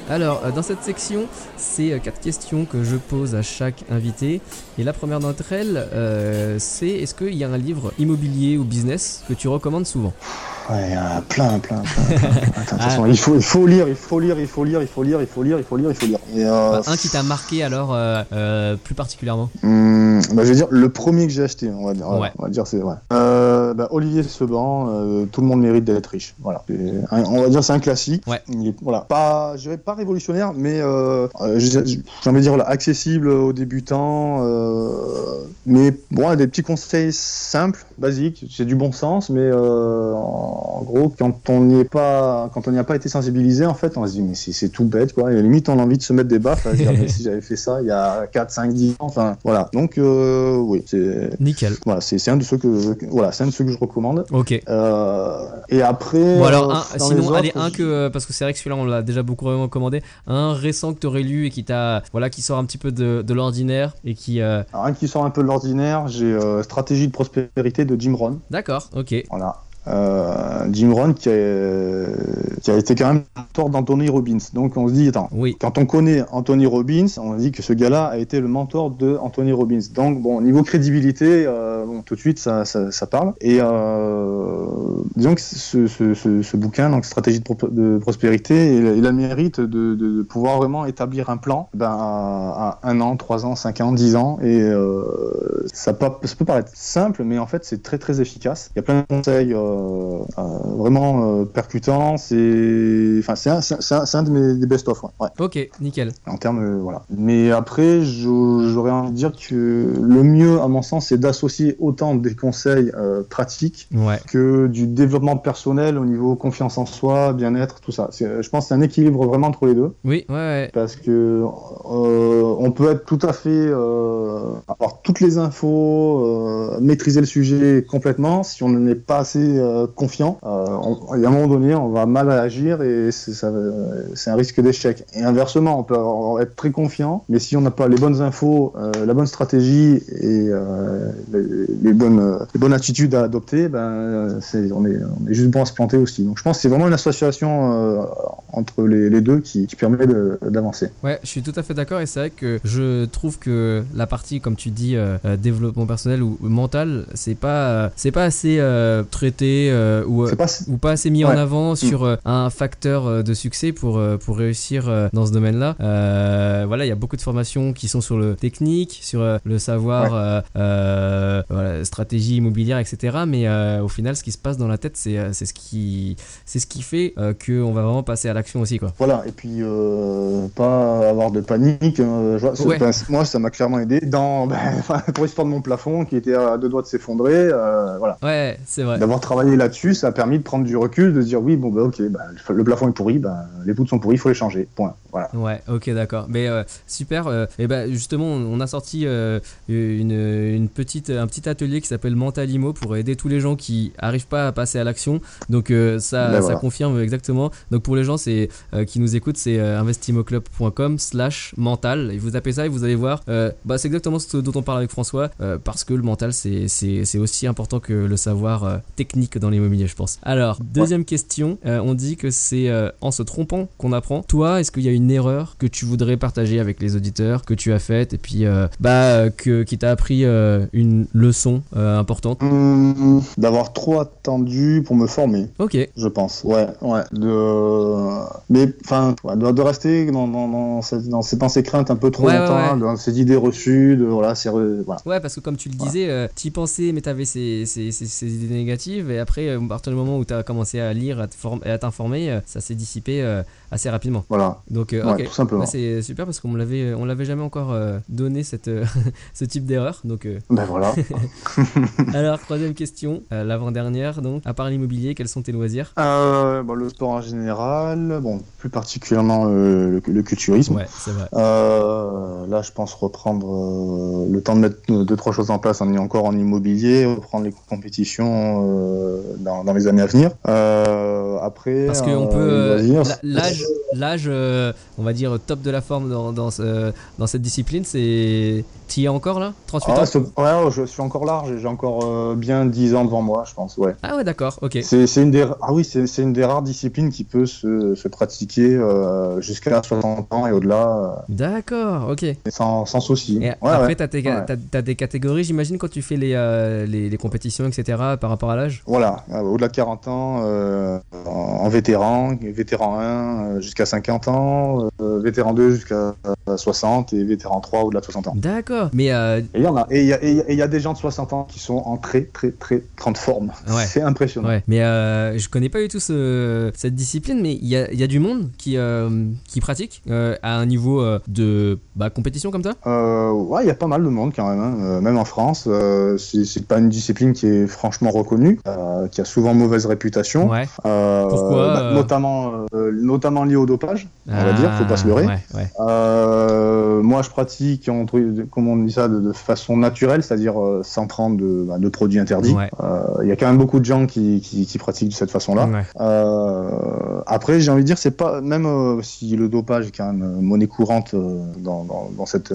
Alors, euh, dans cette section, c'est euh, quatre questions que je pose à chaque invité. Et la première d'entre elles, euh, c'est est-ce qu'il y a un livre immobilier ou business que tu recommandes souvent? Ouais, il y en a plein, plein, plein. plein. Attends, façon, il, faut, il faut lire, il faut lire, il faut lire, il faut lire, il faut lire, il faut lire, il faut lire. Et, euh, Bah, Un qui t'a marqué alors euh, euh, plus particulièrement? Hum, bah, je vais dire le premier que j'ai acheté, on va dire. Ouais. On va dire c'est. Euh, bah, Olivier Seban, euh, tout le monde mérite d'être riche. Voilà. On va dire c'est un classique. Ouais. Il est- voilà. Pas, je dirais pas révolutionnaire, mais euh, euh, j'ai j'ai envie de dire voilà, accessible aux débutants. euh, mais bon, des petits conseils simples, basiques. C'est du bon sens, mais euh, en gros, quand on n'y pas, quand on n'y a pas été sensibilisé, en fait, on se dit mais c'est tout bête quoi. Et limite, on a envie de se mettre des baffes. à se dire, mais si j'avais fait ça il y a 4, 5, 10 ans, enfin voilà. Donc euh, oui, c'est Nickel. voilà, c'est c'est un de ceux que voilà, c'est un de ceux que je recommande. Ok. Euh, et après, Bon alors, euh, un- sinon, allez, un que, euh, parce que c'est vrai que celui-là on l'a déjà beaucoup recommandé, un récent que t'aurais lu et qui t'a, voilà, qui sort un petit peu de, de l'ordinaire et qui, euh, Alors, un qui sort un peu de l'ordinaire, j'ai euh, Stratégie de prospérité de Jim Rohn. d'accord, ok, Voilà. Euh, Jim Rohn qui a, qui a été quand même mentor d'Anthony Robbins. Donc on se dit, attends, oui, quand on connaît Anthony Robbins, on dit que ce gars-là a été le mentor de Anthony Robbins. Donc bon, niveau crédibilité, euh, bon, tout de suite ça, ça, ça parle. Et euh, disons que ce, ce, ce, ce bouquin, donc Stratégie de, pro- de prospérité, il, a- il a le mérite de, de, de pouvoir vraiment établir un plan ben, à, à un an, trois ans, cinq ans, dix ans. Et euh, ça, peut, ça peut paraître simple, mais en fait, c'est très très efficace. Il y a plein de conseils euh, euh, vraiment euh, percutants. C'est enfin, c'est un, c'est un- un, de mes des best-of. Ouais. Ouais Ok, nickel. en termes euh, voilà. Mais après, j'aurais envie de dire que le mieux, à mon sens, c'est d'associer autant des conseils euh, pratiques Ouais. que du développement personnel au niveau confiance en soi, bien-être, tout ça. Je pense que c'est un équilibre vraiment entre les deux, Oui, ouais, parce que euh, on peut être tout à fait euh, avoir toutes les infos, euh, maîtriser le sujet complètement. Si on n'est pas assez euh, confiant, euh, on- y a un moment donné, on va mal agir et c'est un risque d'échec. Et inversement, on peut être très confiant, mais si on n'a pas les bonnes infos, euh, la bonne stratégie et les, bonnes, bonnes attitudes à adopter, ben, on, est, on est juste bon à se planter aussi. Donc je pense que c'est vraiment une association entre les, les deux qui, qui permet d'avancer. Ouais, je suis tout à fait d'accord et c'est vrai que je trouve que la partie, comme tu dis, euh, euh, développement personnel ou, mental, c'est pas, euh, c'est pas assez euh, traité euh, ou, pas ou pas assez mis en avant sur euh, un facteur de succès pour, pour réussir dans ce domaine-là. Voilà, il y a beaucoup de formations qui sont sur le technique, sur le savoir, voilà, stratégie immobilière, etc. Mais au final, ce qui se passe dans la tête, c'est ce qui, c'est ce qui fait qu'on va vraiment passer à l'action aussi, quoi. Voilà, et puis euh, pas avoir de panique. euh, je vois, c'est- Ouais. ben, moi, ça m'a clairement aidé dans ben, pour l'histoire de mon plafond qui était à deux doigts de s'effondrer. euh, voilà, Ouais, c'est vrai. d'avoir travaillé là-dessus, ça a permis de prendre du recul, de dire oui, bon, ben, ok, ben, le plafond est pourri, ben, les poutres sont pourries, il faut les changer. Point. Voilà. Ouais, ok, d'accord. Mais euh, super. et ben justement, on a sorti une, une petite, un petit atelier qui s'appelle Mentalimo pour aider tous les gens qui arrivent pas à passer à l'action. Donc ça, Ben ça voilà. confirme exactement. Donc pour les gens, c'est euh, qui nous écoutent, c'est euh, investimoclub.com/slash mental. Et vous tapez ça et vous allez voir. euh, bah c'est exactement ce dont on parle avec François, parce que le mental, c'est aussi important que le savoir technique dans l'immobilier, je pense. Alors deuxième question, on dit que c'est en se trompant qu'on apprend. Toi, est-ce qu'il y a une erreur que tu voudrais partager avec les auditeurs que tu as faite et puis euh, bah que qui t'a appris euh, une leçon euh, importante? Hum, D'avoir trop attendu pour me former. Ok. je pense. Ouais, ouais. De... Mais enfin, de, de rester dans, dans, dans, ces, dans, ces, dans ces craintes un peu trop Ouais, longtemps, ouais. dans ces idées reçues, de voilà, c'est re- voilà. Ouais, parce que comme tu le Voilà. disais, euh, t'y pensais, mais t'avais ces, ces, ces, ces idées négatives, et après, euh, à partir du moment où t'as commencé à lire à te form- et à t'informer, euh, ça s'est dissipé euh, assez rapidement. Voilà, Donc, euh, tout simplement. Ouais, c'est super parce qu'on l'avait, on l'avait jamais encore euh, donné cette, euh, ce type d'erreur. Donc, euh, Ben voilà. alors troisième question, euh, l'avant-dernière. Donc, à part l'immobilier, quels sont tes loisirs? Euh, bon, le sport en général, bon, plus particulièrement euh, le, le culturisme. Ouais, c'est vrai. Euh, là, je pense reprendre euh, le temps de mettre deux, trois choses en place, on est encore en immobilier, reprendre les compétitions dans, dans les années à venir. Après, Parce qu'on peut. l'âge, l'âge, on va dire top de la forme dans, dans, ce- dans cette discipline, c'est. T'y es encore là? 38 Ah, ans? ouais, ouais, je suis encore large, j'ai encore euh, bien 10 ans devant moi, je pense. Ouais. Ah ouais, d'accord, ok. C'est une des ah oui, une des rares disciplines qui peut se, se pratiquer euh, jusqu'à 60 ans et au-delà D'accord, ok. Et euh, sans, sans souci. Ouais, après, ouais. t'as, t'as des catégories, j'imagine, quand tu fais les, euh, les, les compétitions, etc., par rapport à l'âge? Voilà, euh, au-delà de 40 ans, euh, en, en vétéran, vétéran 1 euh, jusqu'à 50 ans, euh, vétéran 2 jusqu'à euh, 60 et vétéran 3 au-delà de 60 ans. D'accord, mais euh, Et il y en a, et il y a, y des gens de 60 ans qui sont en très très très grande forme. Ouais. C'est impressionnant. Ouais, mais euh, je connais pas du tout ce, cette discipline, mais il y a, il y a du monde qui, euh, qui pratique à un niveau de bah, compétition comme ça ouais, il y a pas mal de monde quand même, hein. Même en France. C'est pas une discipline qui est franchement reconnue, qui a souvent mauvaise réputation. Ouais. Pourquoi, bah, Notamment, notamment lié au dopage, on va dire, faut pas se leurrer. Ah, moi, je pratique, entre, comme on dit ça, de, de façon naturelle, c'est-à-dire euh, sans prendre de, bah, de produits interdits. Ouais. Euh, Il y a quand même beaucoup de gens qui, qui, qui pratiquent de cette façon-là. Ouais. Euh, après, j'ai envie de dire, c'est pas même si le dopage est quand même monnaie courante dans, dans, dans cette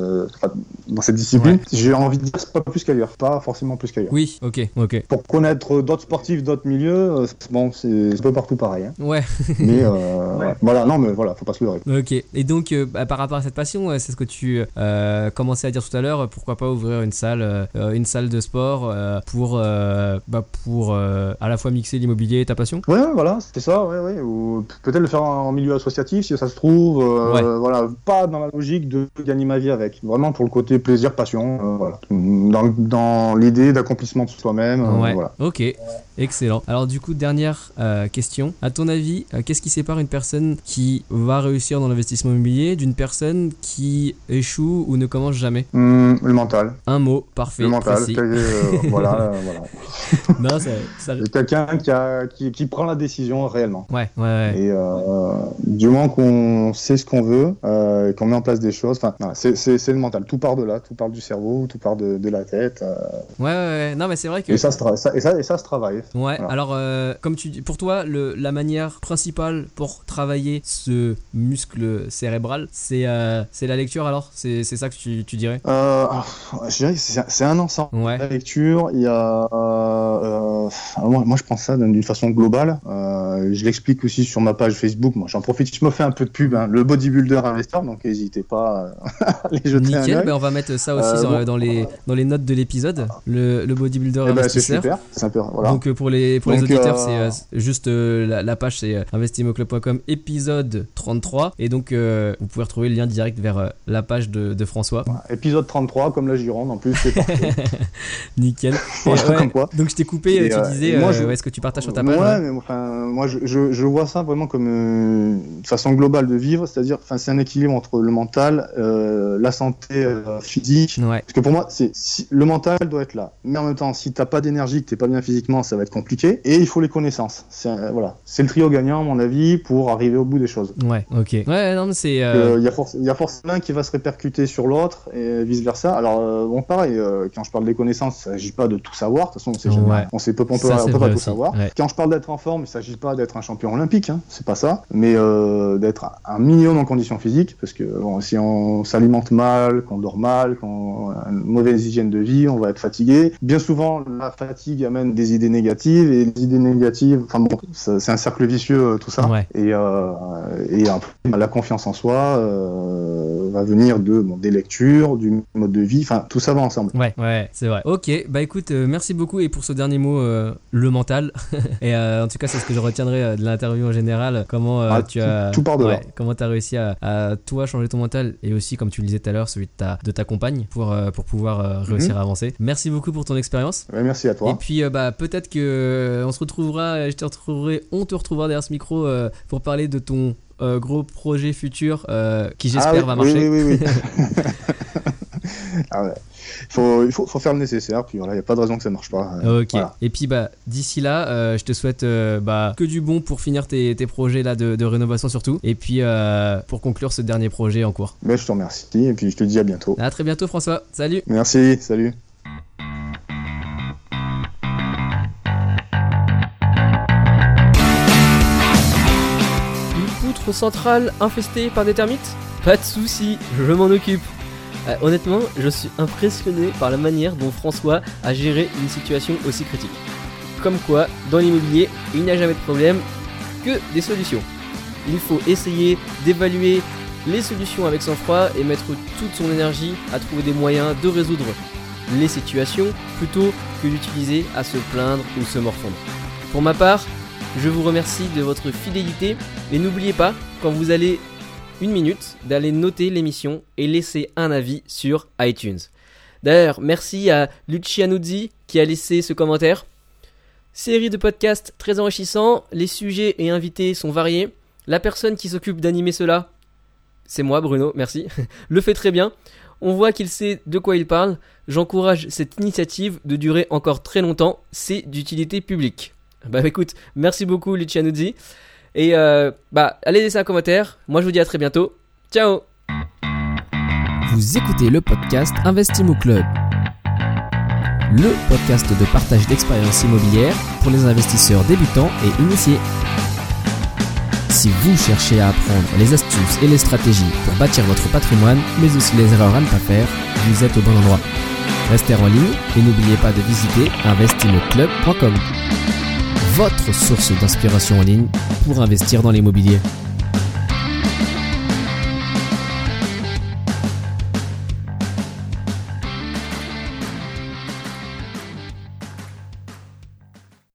dans cette discipline. J'ai envie de dire c'est pas plus qu'ailleurs, pas forcément plus qu'ailleurs. Oui, ok, ok. Pour connaître d'autres sportifs, d'autres milieux, euh, bon, c'est un peu partout pareil. hein. Ouais, Mais euh, ouais. voilà, non, mais voilà, faut pas se leurrer. ok. Et donc, euh, bah, par rapport à cette passion, c'est ce que tu euh, commençais à dire tout à l'heure, pourquoi pas ouvrir une salle, une salle de sport pour, bah, pour à la fois mixer l'immobilier et ta passion? Ouais, voilà, c'était ça, ouais, ouais. Ou peut-être le faire en milieu associatif, si ça se trouve. Ouais. Voilà, pas dans la logique de gagner ma vie avec. Vraiment pour le côté plaisir, passion, euh, voilà. Dans, dans l'idée d'accomplissement de soi-même, euh, Ouais, voilà. ok, excellent. Alors du coup, dernière euh, question. À ton avis, qu'est-ce qui sépare une personne qui va réussir dans l'investissement immobilier d'une personne qui échoue ou ne commence jamais? Hum, le mental, Un mot, parfait, le mental, voilà, ça, quelqu'un qui, qui, qui prend la décision réellement. Ouais, ouais, ouais. Et du moment qu'on sait ce qu'on veut, et qu'on met en place des choses, enfin, c'est le mental. Tout part de tout part du cerveau, tout part de, de la tête. euh, Ouais, ouais, ouais. Non, mais c'est vrai que. et, ça se tra- ça- et, ça, et ça se travaille. Ouais, Voilà. alors euh, comme tu dis, pour toi, le, la manière principale pour travailler ce muscle cérébral, c'est euh, la lecture alors? C'est ça que tu, tu dirais? Euh, je dirais que c'est un ensemble. Ouais. La lecture, il y a. moi, moi, je pense ça d'une façon globale. Je l'explique aussi sur ma page Facebook. Moi, j'en profite. Je me fais un peu de pub. hein. Le bodybuilder investor, donc n'hésitez pas à les jeter un Nickel, œil. ben on va mettre ça aussi Euh, dans, bon. dans les, dans les notes de l'épisode, le, le bodybuilder Eh ben, c'est investisseur. super. C'est peu. Voilà. Donc euh, pour les, pour les Donc, auditeurs, euh, c'est juste la, la page, c'est investimoclub.com épisode 33. Et donc vous pouvez retrouver le lien direct vers la page de, de François. Épisode 33, comme la Gironde, en plus, c'est parfait. Nickel. Et, ouais, donc je t'ai coupé, Et, tu disais, moi, je- ouais, est-ce que tu partages sur ta page Ouais, ouais. mais enfin, moi, je, je, je vois ça vraiment comme une façon globale de vivre, c'est-à-dire, enfin, c'est un équilibre entre le mental, euh, la santé euh, physique. Ouais. Parce que pour moi, c'est si- le mental doit être là, mais en même temps, si t'as pas d'énergie, que t'es pas bien physiquement, ça va être compliqué. Et il faut les connaissances. C'est euh, voilà, c'est le trio gagnant, à mon avis, pour arriver au bout des choses. Ouais, ok. Ouais, non, mais c'est. euh, Il y, a forc- y a forcément un qui va se répercuter sur l'autre et vice versa. Alors euh, bon, pareil, euh, quand je parle des connaissances, il s'agit pas de tout savoir. De toute façon, on sait jamais. Ouais. On sait pas, on peut, Ça, on c'est peut pas tout aussi, savoir. ouais. Quand je parle d'être en forme, il s'agit pas d'être un champion olympique, hein, c'est pas ça, mais euh, d'être un minimum en conditions physiques, parce que bon, si on s'alimente mal, qu'on dort mal, qu'on a une mauvaise hygiène de vie, on va être fatigué. Bien souvent, la fatigue amène des idées négatives et les idées négatives, enfin bon, c'est un cercle vicieux euh, tout ça. Ouais. Et, euh, et après, la confiance en soi euh, va venir de bon, des lectures, du mode de vie, enfin tout ça va ensemble. Ouais, ouais, c'est vrai. Ok, bah écoute, euh, merci beaucoup et pour ce dernier mot, le mental. et en tout cas, c'est ce que je retiendrai de l'interview en général. Comment Ah, tu tout- as, tout part de là. comment t'as réussi à, à, toi changer ton mental et aussi, comme tu le disais tout à l'heure, celui de ta, de ta pour euh, pour pouvoir euh, réussir à avancer. Merci beaucoup pour ton expérience. Ouais, merci à toi. Et puis euh, bah peut-être que on se retrouvera, je te retrouverai, on te retrouvera derrière ce micro pour parler de ton euh, gros projet futur euh, qui j'espère Ah oui, va marcher. Oui, oui, oui. Ah ouais. faut, il faut, faut faire le nécessaire, puis voilà, il n'y a pas de raison que ça ne marche pas. Euh, Ok. voilà. Et puis bah d'ici là, je te souhaite bah, que du bon pour finir tes, tes projets là de, de rénovation surtout. Et puis pour conclure ce dernier projet en cours. Mais je te remercie, et puis je te dis à bientôt. À très bientôt François. Salut. Merci, salut. Centrale infestée par des termites Pas de souci, je m'en occupe. Euh, honnêtement, je suis impressionné par la manière dont François a géré une situation aussi critique. Comme quoi, dans l'immobilier, il n'y a jamais de problème, que des solutions. Il faut essayer d'évaluer les solutions avec sang-froid et mettre toute son énergie à trouver des moyens de résoudre les situations plutôt que d'utiliser à se plaindre ou se morfondre. Pour ma part, je vous remercie de votre fidélité et n'oubliez pas, quand vous allez une minute, d'aller noter l'émission et laisser un avis sur iTunes. D'ailleurs, merci à Lucianuzzi qui a laissé ce commentaire. Série de podcasts très enrichissants, les sujets et invités sont variés. La personne qui s'occupe d'animer cela, c'est moi Bruno, merci, le fait très bien. On voit qu'il sait de quoi il parle. J'encourage cette initiative de durer encore très longtemps, c'est d'utilité publique. Bah écoute, merci beaucoup Lucianuzzi. Et euh, bah allez laisser un commentaire. Moi je vous dis à très bientôt. Ciao Vous écoutez le podcast Investimo Club. Le podcast de partage d'expériences immobilières pour les investisseurs débutants et initiés. Si vous cherchez à apprendre les astuces et les stratégies pour bâtir votre patrimoine, mais aussi les erreurs à ne pas faire, vous êtes au bon endroit. Restez en ligne et n'oubliez pas de visiter investimoclub.com. Votre source d'inspiration en ligne pour investir dans l'immobilier.